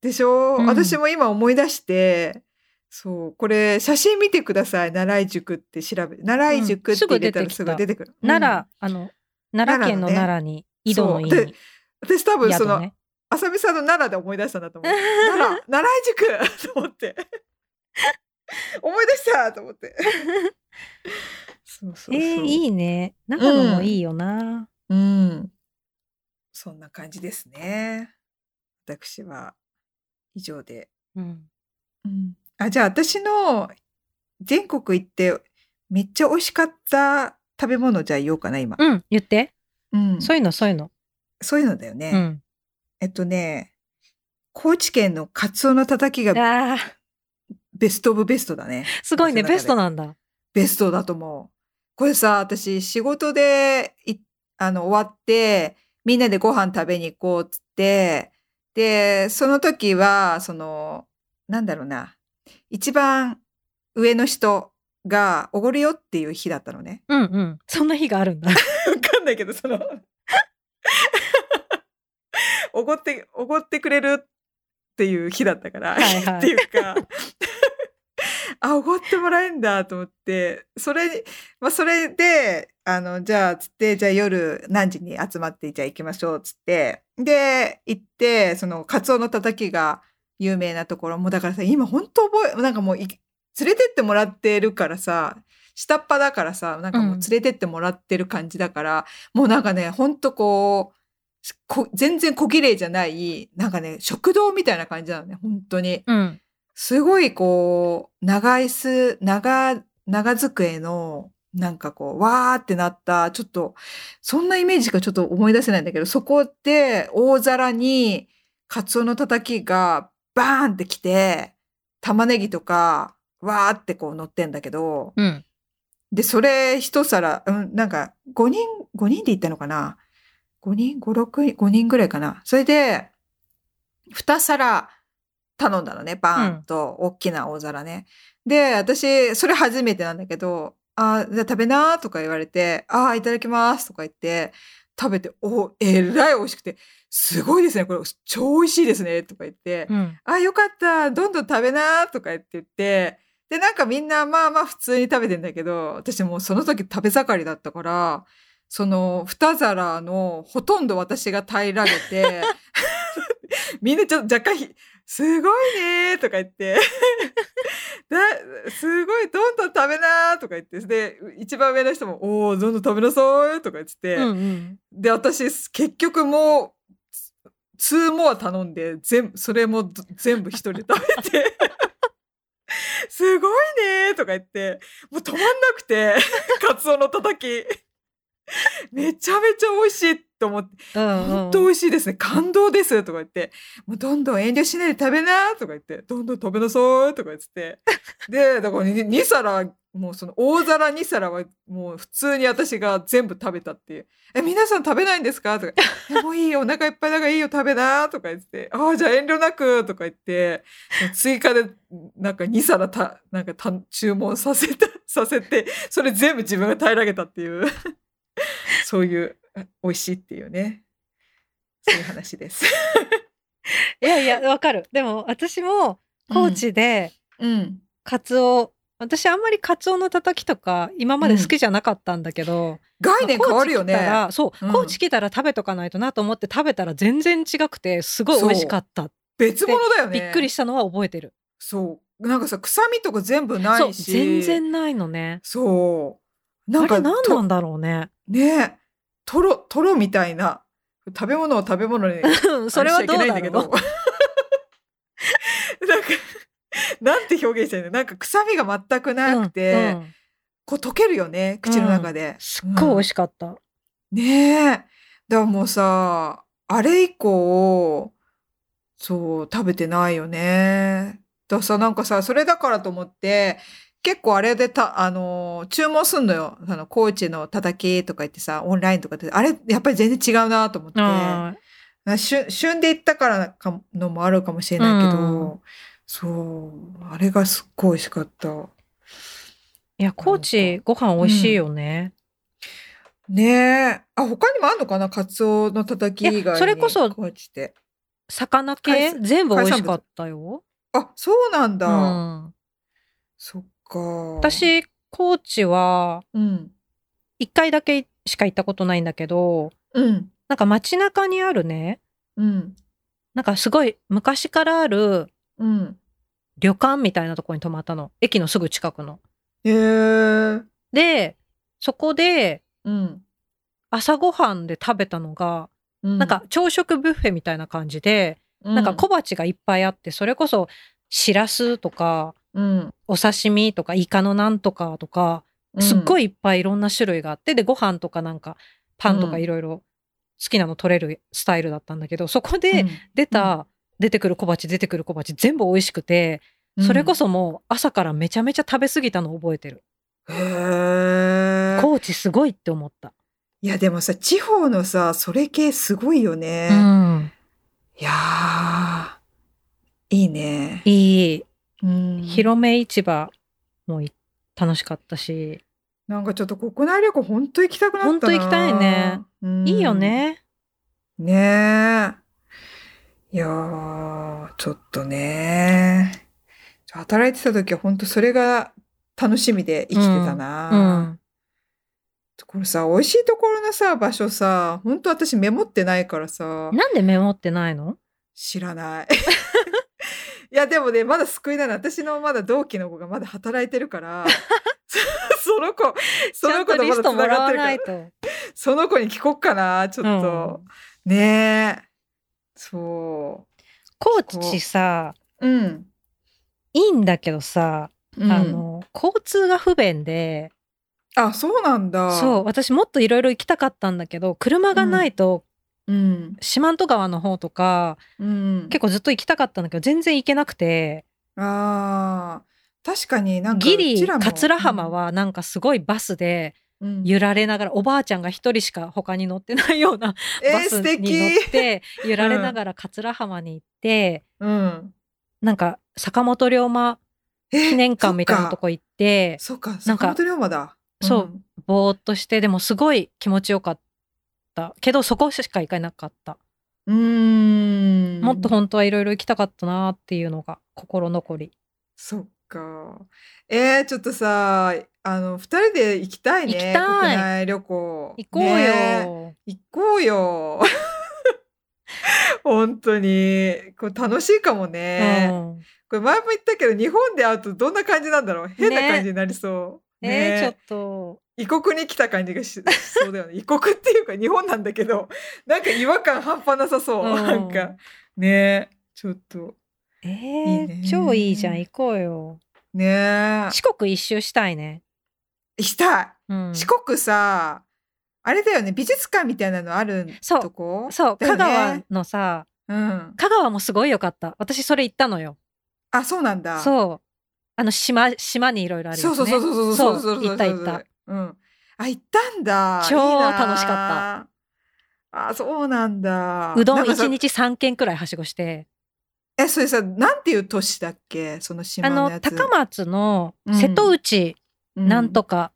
でしょ、うん私も今思い出して、そう、これ写真見てください。習い塾って調べ、習い塾って入れたらすぐ出てくる。うん奈良、あの、奈良県の奈良に、井戸の井に。私多分その、宿ね。あさみさんの奈良で思い出したんだと思う。奈良、奈良井塾 と思って。思い出したと思って。そうそうそう。えー、いいね。長野もいいよな。うん。そんな感じですね。私は以上で。うん。うん、あ、じゃあ私の全国行ってめっちゃ美味しかった食べ物じゃあ言おうかな、今。うん、言って。うん。そういうの、そういうの。そういうのだよね。うん。えっとね、高知県のカツオのたたきがああ、ベストオブベストだね。すごいね。ベストなんだ。ベストだと思う。これさ、私仕事でいあの終わって、みんなでご飯食べに行こうっつって、で、その時は、その、なんだろうな、一番上の人がおごるよっていう日だったのね。うんうん。そんな日があるんだ。わかんないけど、その、おごって、おごってくれるっていう日だったから、はいはい。っていうか、あ、おごってもらえんだと思って、それ、まあ、それで、あの、じゃあ、つって、じゃあ夜何時に集まって、じゃあ行きましょう、つって、で、行って、その、カツオのたたきが有名なところも、だからさ、今本当覚え、なんかもうい、連れてってもらってるからさ、下っ端だからさ、なんかもう連れてってもらってる感じだから、もうなんかね、ほんとこう、こ全然小綺麗じゃない、なんかね、食堂みたいな感じなのね、本当に。うん。すごいこう、長椅子、長、長机の、なんかこう、わーってなった、ちょっと、そんなイメージしかちょっと思い出せないんだけど、そこで大皿に、カツオのたたきがバーンってきて、玉ねぎとか、わーってこう乗ってんだけど、うん。で、それ一皿、うん、なんか、5人、5人で行ったのかな ?5 人 ?5、6、5人ぐらいかなそれで、2皿頼んだのね、バーンと、大きな大皿ね。で、私、それ初めてなんだけど、あーじゃあ食べなーとか言われて、ああ、いただきますとか言って、食べて、お、えらい美味しくて、すごいですね、これ、超美味しいですね、とか言って、うん。あ、よかった。どんどん食べなとか言って言って、で、なんかみんなまあまあ普通に食べてんだけど、私もうその時食べ盛りだったから、その二皿のほとんど私が平らげて、みんなちょっと若干ひ、すごいねとか言って、だすごい、どんどん食べなとか言って、で、一番上の人も、おー、どんどん食べなさいとか言ってて、うんうん。でで、私、結局もう、2モア頼んで、全部、それもど全部一人で食べて、すごいねとか言って、もう止まんなくて、カツオのたたき。めちゃめちゃ美味しいと思って、うんうん。本当美味しいですね。感動ですとか言って、もうどんどん遠慮しないで食べなとか言って、どんどん食べなさいとか言ってて。で、だから2皿、もうその大皿2皿はもう普通に私が全部食べたっていう。え、皆さん食べないんですかとか、えもういいよ、お腹いっぱいだからいいよ、食べなとか言って、ああ、じゃあ遠慮なくとか言って、追加でなんか2皿た、なんかた注文させた、させて、それ全部自分が平らげたっていう、そういう、あ美味しいっていうね。そういう話です。いやいや、わかる。でも私も高知でうん。カツオ、私あんまりカツオのたたきとか今まで好きじゃなかったんだけど、概念変わるよね。高知来たらそう、うん高知来たら食べとかないとなと思って食べたら全然違くてすごい美味しかった。別物だよね。びっくりしたのは覚えてる。そう。なんかさ、臭みとか全部なそう、いし。全然ないのね。そう。なんかあれ何なとんだろうね。ねトロ、トロみたいな。食べ物を食べ物に。それはどうだあれしちゃいけないんだけろど。なんか、なんて表現したらいいの？なんか臭みが全くう。なくて、うんうんこう溶けるよね、口の中で。すっごい美味しかった。うんねえ。だからもうさ、あれ以降、そう、食べてないよね。だからさ、なんかさ、それだからと思って、結構あれでた、あの、注文すんのよ。あの、高知のたたきとか言ってさ、オンラインとかで、あれ、やっぱり全然違うなと思って。旬旬で行ったからかのもあるかもしれないけど、うんそう、あれがすっごい美味しかった。ーいや、高知ご飯美味しいよね。ねえ。あ、他にもあんのかな？カツオのたたき以外に。それこそ。魚系？全部美味しかったよ。あ、そうなんだ。うん、そっか。、私、高知はうん。一回だけしか行ったことないんだけど、うん。なんか街中にあるね、うん。なんかすごい昔からあるうん。旅館みたいなところに泊まったの。駅のすぐ近くの。へえ。で、そこでうん。朝ごはんで食べたのが、ななんか、朝食ブッフェみたいな感じで、なんか小鉢がいっぱいあって、それこそしらすとか、うん。お刺身とかイカのなんとかとか、すっごい。いいっぱいいろんな種類があって、で、ご飯とかなんかパンとかいろいろ好きなの取れるスタイルだったんだけど、そこで出た、出てくる小鉢出てくる小鉢全部美味しくて、それこそ。そもう朝からめちゃめちゃ食べ過ぎたの覚えてる。へえ。高知すごいって思った。いや、でもさ、地方のさ、それ系すごいよね。うん。いやー、いいね。いい。うん。広め市場もい楽しかったし、なんかちょっと国内旅行ほんと行きたくなったな。ほんと行きたいねうんいいよ。ね。ねえ。いやー、ちょっとね。働いてた時は本当それが楽しみで生きてたな。うん。これさ、美味しいところのさ、場所さ、本当私メモってないからさ、なんでメモってないの？知らない。いや、でもね、まだ救いなの。私のまだ同期の子がまだ働いてるから、そその子、その子とまだとリストも繋がってるかららわない、と。その子に聞こっかな、ちょっと。ねえ。そ高知さ、う。うん。いいんだけどさ、うんあの、交通が不便で、あ、そうなんだ。そう、私もっといろいろ行きたかったんだけど、車がないと、う。うん。四万十川の方とか、うん。結構ずっと行きたかったんだけど、全然行けなくて、ああ。確かになんか、ギリ桂浜、はなんかすごいバスでうん揺られながら、おばあちゃんが一人しか他に乗ってないようなえー、バス素に乗敵。って、揺られながら桂浜に行って、うん。なんか坂本龍馬記念館みたいなとこ行って、そっか、なんか坂本龍馬だ。そうぼーっとして、でもすごい気持ちよかった。けどそこしか行かなかった。うん。うーん。もっと本当はいろいろ行きたかったなっていうのが心残り。そっか。えー、ちょっとさ、あの、二人で行きたいね。行きたい国内旅行。行こうよ。ね行こうよ。本当に。これ楽しいかもね。うんこれ前も言ったけど、日本で会うとどんな感じなんだろう？変な感じになりそう。えー、ちょねっと、異国に来た感じがししそうだよね。異国っていうか日本なんだけど、なんか違和感半端なさそう。うんなんか、ねちょっと。えー、いいね超いいじゃん、行こうよ。ね四国一周したいね。行きたい。うん、四国さ、あれだよね、美術館みたいなのあるそうとこそう、ね香川のさ、うん。香川もすごい良かった。私それ行ったのよ。あ、そうなんだ。う。そう。あの島、島にいろいろあるそうやつ、ね。そうそうそうそうそうそう行った行った。うん。あ、行ったんだ。超楽しかった。あ、そうなんだ。うどんなんかさ1日3軒くらいはしごして。え、それさ、なんていう都市だっけ？その島あの、のやつ。高松のうん瀬戸内なんとかか、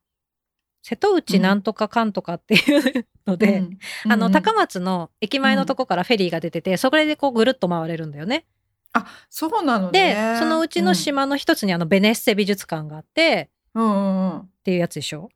瀬戸内なんとかかんとかっていうので、あの、高松の駅前のとこからフェリーが出てて、それでこうぐるっと回れるんだよね。あ、そうなのでね。、そのうちの島の一つにあのベネッセ美術館があって、うんうんうん。っていうやつでしょ？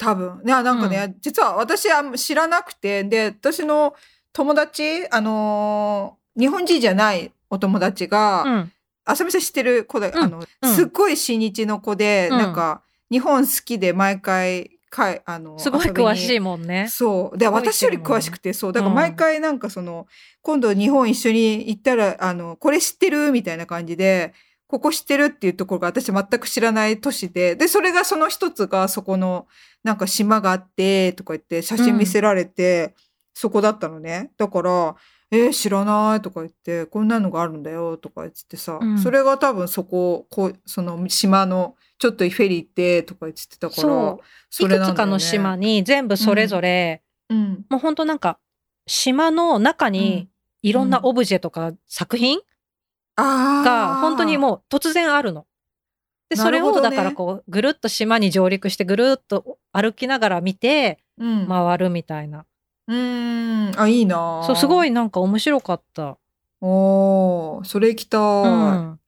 多分。いや、なんかね、実は私は知らなくて、で、私の友達、あのー日本人じゃないお友達が、うん。あさみさん知ってる子で、んあの、うんすっごい親日の子で、うんなんか、日本好きで毎回、かい、あの、すごい詳しいもんね。そう。で、私より詳しくて、そう。だから毎回なんかその、今度日本一緒に行ったら、あの、これ知ってる？みたいな感じで、ここ知ってるっていうところが私全く知らない都市で、で、それがその一つがそこの、なんか島があって、とか言って写真見せられて、そこだったのね。だから、えー知らないとか言って、こんなのがあるんだよとか言ってさ、うん。それが多分そこ、こう、その島の、ちょっとフェリー行って、とか言ってたから、そう。そいくつかの島に全部それぞれ、うん。もうほんとなんか、島の中にいろんなオブジェとか作品あが本当にもう突然あるの。で、それほどねだからこう、ぐるっと島に上陸してぐるっと歩きながら見てう、うん、回るみたいな。うーん、あ、いいなそう、すごい。いなんか面白かった。おー、それ行きたい。うん。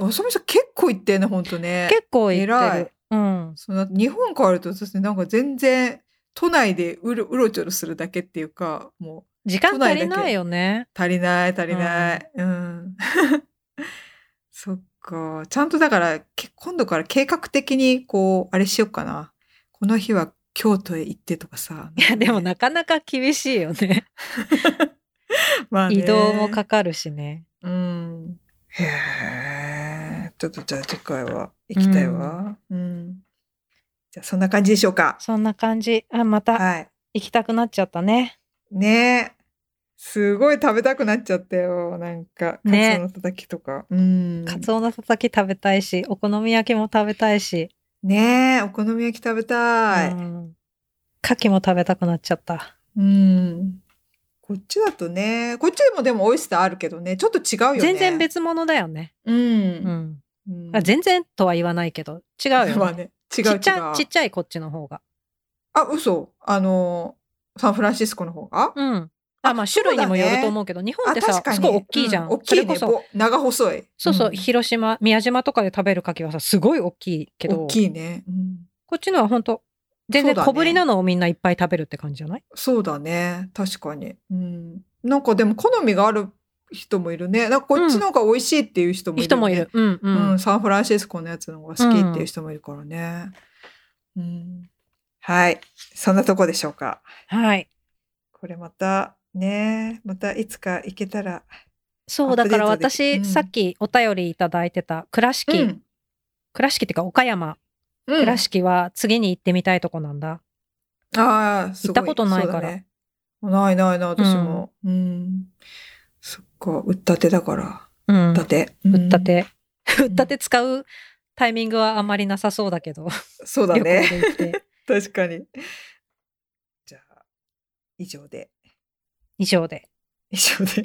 あさみさん結構行ってんね、ほんとね。結構行ってる。うん。その日本帰るとですね、なんか全然都内でうろうろちょろするだけっていうか、もう時間足りないよね。足りない足りない。うん。そっか。ちゃんとだから、け今度から計画的にこう、あれしようかな。この日は京都へ行ってとかさ。いや、でもなかなか厳しいよね。まあね移動もかかるしね。うん。へえ。ちょっとじゃあ次回は行きたいわ。うん。じゃあそんな感じでしょうか。そんな感じ。あ、またはい。行きたくなっちゃったね。ねえ。すごい食べたくなっちゃったよ。なんか、カツねオのたたきとか。うん。カツオのたたき食べたいし、お好み焼きも食べたいし。ねえ、お好み焼き食べたい。うん牡蠣も食べたくなっちゃった。うん。こっちだとね、こっちでもでもオイスターあるけどね、ちょっと違うよね。全然。別物だよね。う。うんん。うんあ全然とは言わないけど、違うよ、ね。まあね、違う。ちっちゃい、ちっちゃいこっちの方が。あ、嘘。あの、サンフランシスコの方が？うん。あ、まあ種類にもよると思ううけど、ね。本ってさ、すごい大きいじゃん。う大きいね。それこそ、ぼ長細い。そうそう、ん広島、宮島とかで食べる牡蠣はさ、すごい大きいけど、大きいね。うんこっちのは本当全然小ぶりなのをみんないっぱい食べるって感じじゃない？そうだね。確かに。うん。なんかでも好みがある人もいるね。なんかこっちの方が美味しいっていう人もいる、ね人もいる。うんうん。うん、サンフランシスコのやつの方が好きっていう人もいるからね。うん。はい。そんなとこでしょうか。はい。これまたね、またいつか行けたら。そう、だから私、きうんさっきお便りいただいてた倉敷、うん。倉敷っていうか岡山、うん、倉敷は次に行ってみたいとこなんだ。ああ、行ったことないからねないないない、私も。うん。そっか、売ったてだから。うん。売ったて。売ったて。うん売ったて使うタイミングはあんまりなさそうだけど、そうだね。確かに。じゃあ、以上で。以上で。以上で。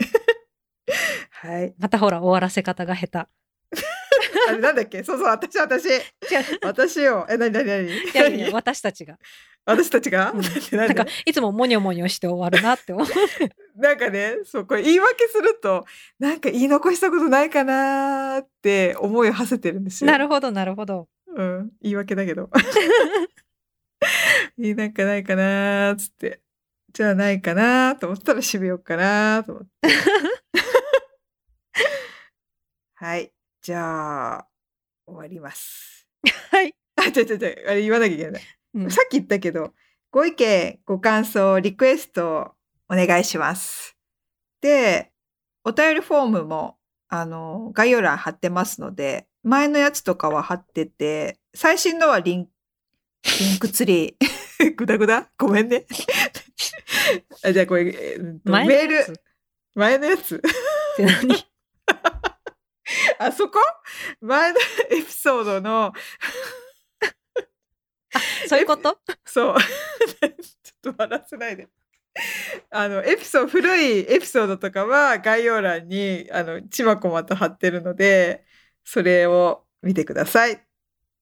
はい。またほら、終わらせ方が下 あれなんだっけ？そうそう、私、私。私よ。え、なになになに？いやいや、私たちが。私たちが、うんなんかで、いつもモニョモニョして終わるなって思う。なんかね、そう、これ言い訳すると、なんか言い残したことないかなーって思いを馳せてるんですよ。なるほど、なるほど。うん、言い訳だけど。いいなんかないかなーっつって。じゃあないかなーと思ったら締めようかなーと思って。はい。じゃあ、終わります。はい。あ、違う違う違う。あれ言わなきゃいけない。うんさっき言ったけど、ご意見、ご感想、リクエストお願いします。で、お便りフォームも、あの、概要欄貼ってますので、前のやつとかは貼ってて、最新のはリンリンクツリー。ぐだぐだごめんね。あじゃあこれ、えーと前のメーやつっル、前のやつ。て何？あそこ？前のエピソードの、そういうこと？そう。ちょっと笑わせないで。あの、エピソード、古いエピソードとかは概要欄に、あの、ちまこまと貼ってるので、それを見てください。っ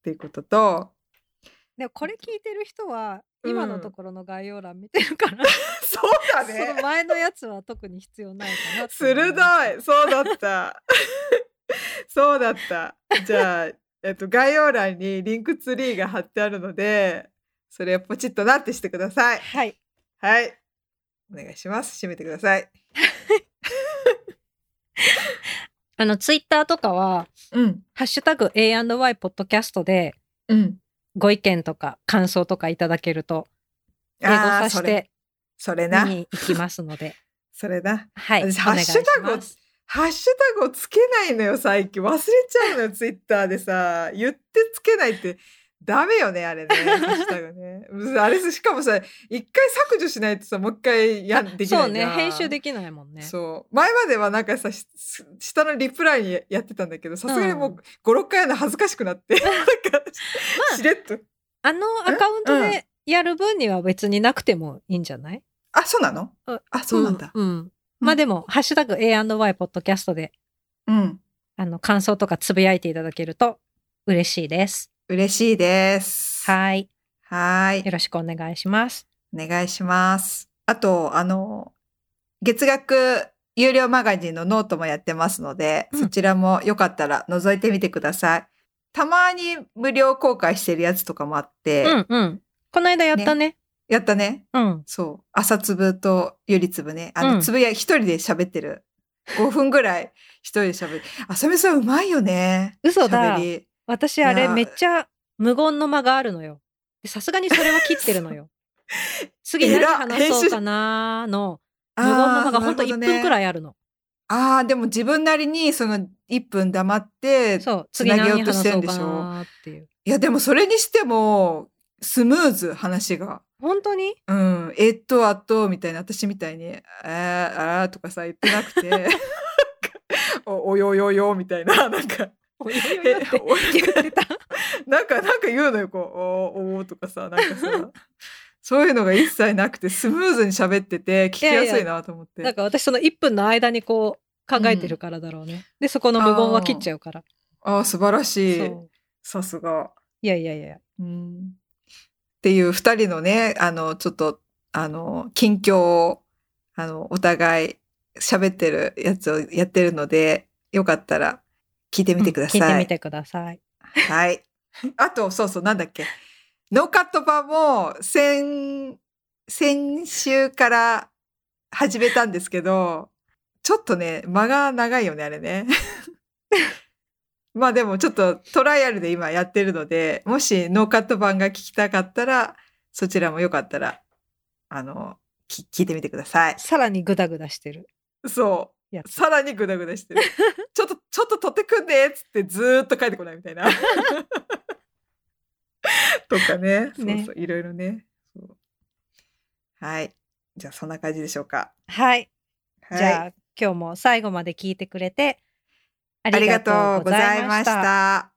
ていうことと、でもこれ聞いてる人はうん今のところの概要欄見てるから、そうだそねの。前のやつは特に必要ないかな鋭い。そうだった。そうだった。じゃあ、えっと、概要欄にリンクツリーが貼ってあるので、それをポチッとなってしてください。はい。はい。お願いします。閉めてください。あの、ツイッターとかは、うん。ハッシュタグ A&Y ポッドキャストでうん。ご意見とか感想とかいただけると、英語さしそれてそれな。見に行きますので、それな。はい。ハッシュタグ。ハッシュタグをつけないのよ、最近。忘れちゃうのよ、ツイッターでさ。言ってつけないって、ダメよね、あれね。ハッシュタグね。あれ、しかもさ、一回削除しないとさ、もう一回やできないそうね、編集できないもんね。そう。前まではなんかさ、し下のリプライにやってたんだけど、さすがにもうう5、6回やるの恥ずかしくなって。なんか、まあしれっと。あのアカウントでやる分には別になくてもいいんじゃない？あ、そうなの？ああ、そうなんだ。うん。うんまあでも、ハッシュタグ A&Y ポッドキャストで、うん。あの、感想とかつぶやいていただけると嬉しいです。嬉しいです。はい。はいよ。ろしくお願いします。お願いします。あと、あの、月額有料マガジンのノートもやってますので、うんそちらもよかったら覗いてみてください。たまに無料公開してるやつとかもあって、うんうん。この間やったね。やったね。うん。そう。朝粒とゆり粒ね。あの、うん粒や一人で喋ってる。5分ぐらい一人で喋る。あさみさんうまいよね。嘘だ喋り。私あれめっちゃ無言の間があるのよ。でさすがにそれは切ってるのよ。次何話そうかなーの無言の間がほんと1分くい。らいあるの。ああ、でも自分なりにその1分黙って、そう、つなげようとしてるんでしょ？う。いや、でもそれにしても、スムーズ、話が。本当に？うん。えっと、あと、みたいな、私みたいに、えー、あーとかさ、言ってなくて、おおよよよ、みたいな、なんか、なんか、なんか言うのよ、こう、おーおーとかさ、なんかさ、そういうのが一切なくて、スムーズに喋ってて、聞きやすいなと思って。なんか私その1分の間にこう考えてるからだろうね。で、そこの無言は切っちゃうから。ああ、素晴らしい。さすが。いやいやいや。うんっていう二人のね、あの、ちょっと、あの、近況を、あの、お互い喋ってるやつをやってるので、よかったら聞いてみてください。うん聞いてみてください。はい。あと、そうそう、なんだっけ。ノーカット版も先、先週から始めたんですけど、ちょっとね、間が長いよね、あれね。まあでもちょっとトライアルで今やってるので、もしノーカット版が聞きたかったら、そちらもよかったら、あの、き聞いてみてください。さらにグダグダしてる。そう。やつさらにグダグダしてる。ちょっと、ちょっと取ってくんでっつってずーっと帰ってこないみたいな。とかね。そうねそう、いろいろね。はい。じゃあそんな感じでしょうか。はい。はい、じゃあ今日も最後まで聞いてくれてあありがとうございまし。た。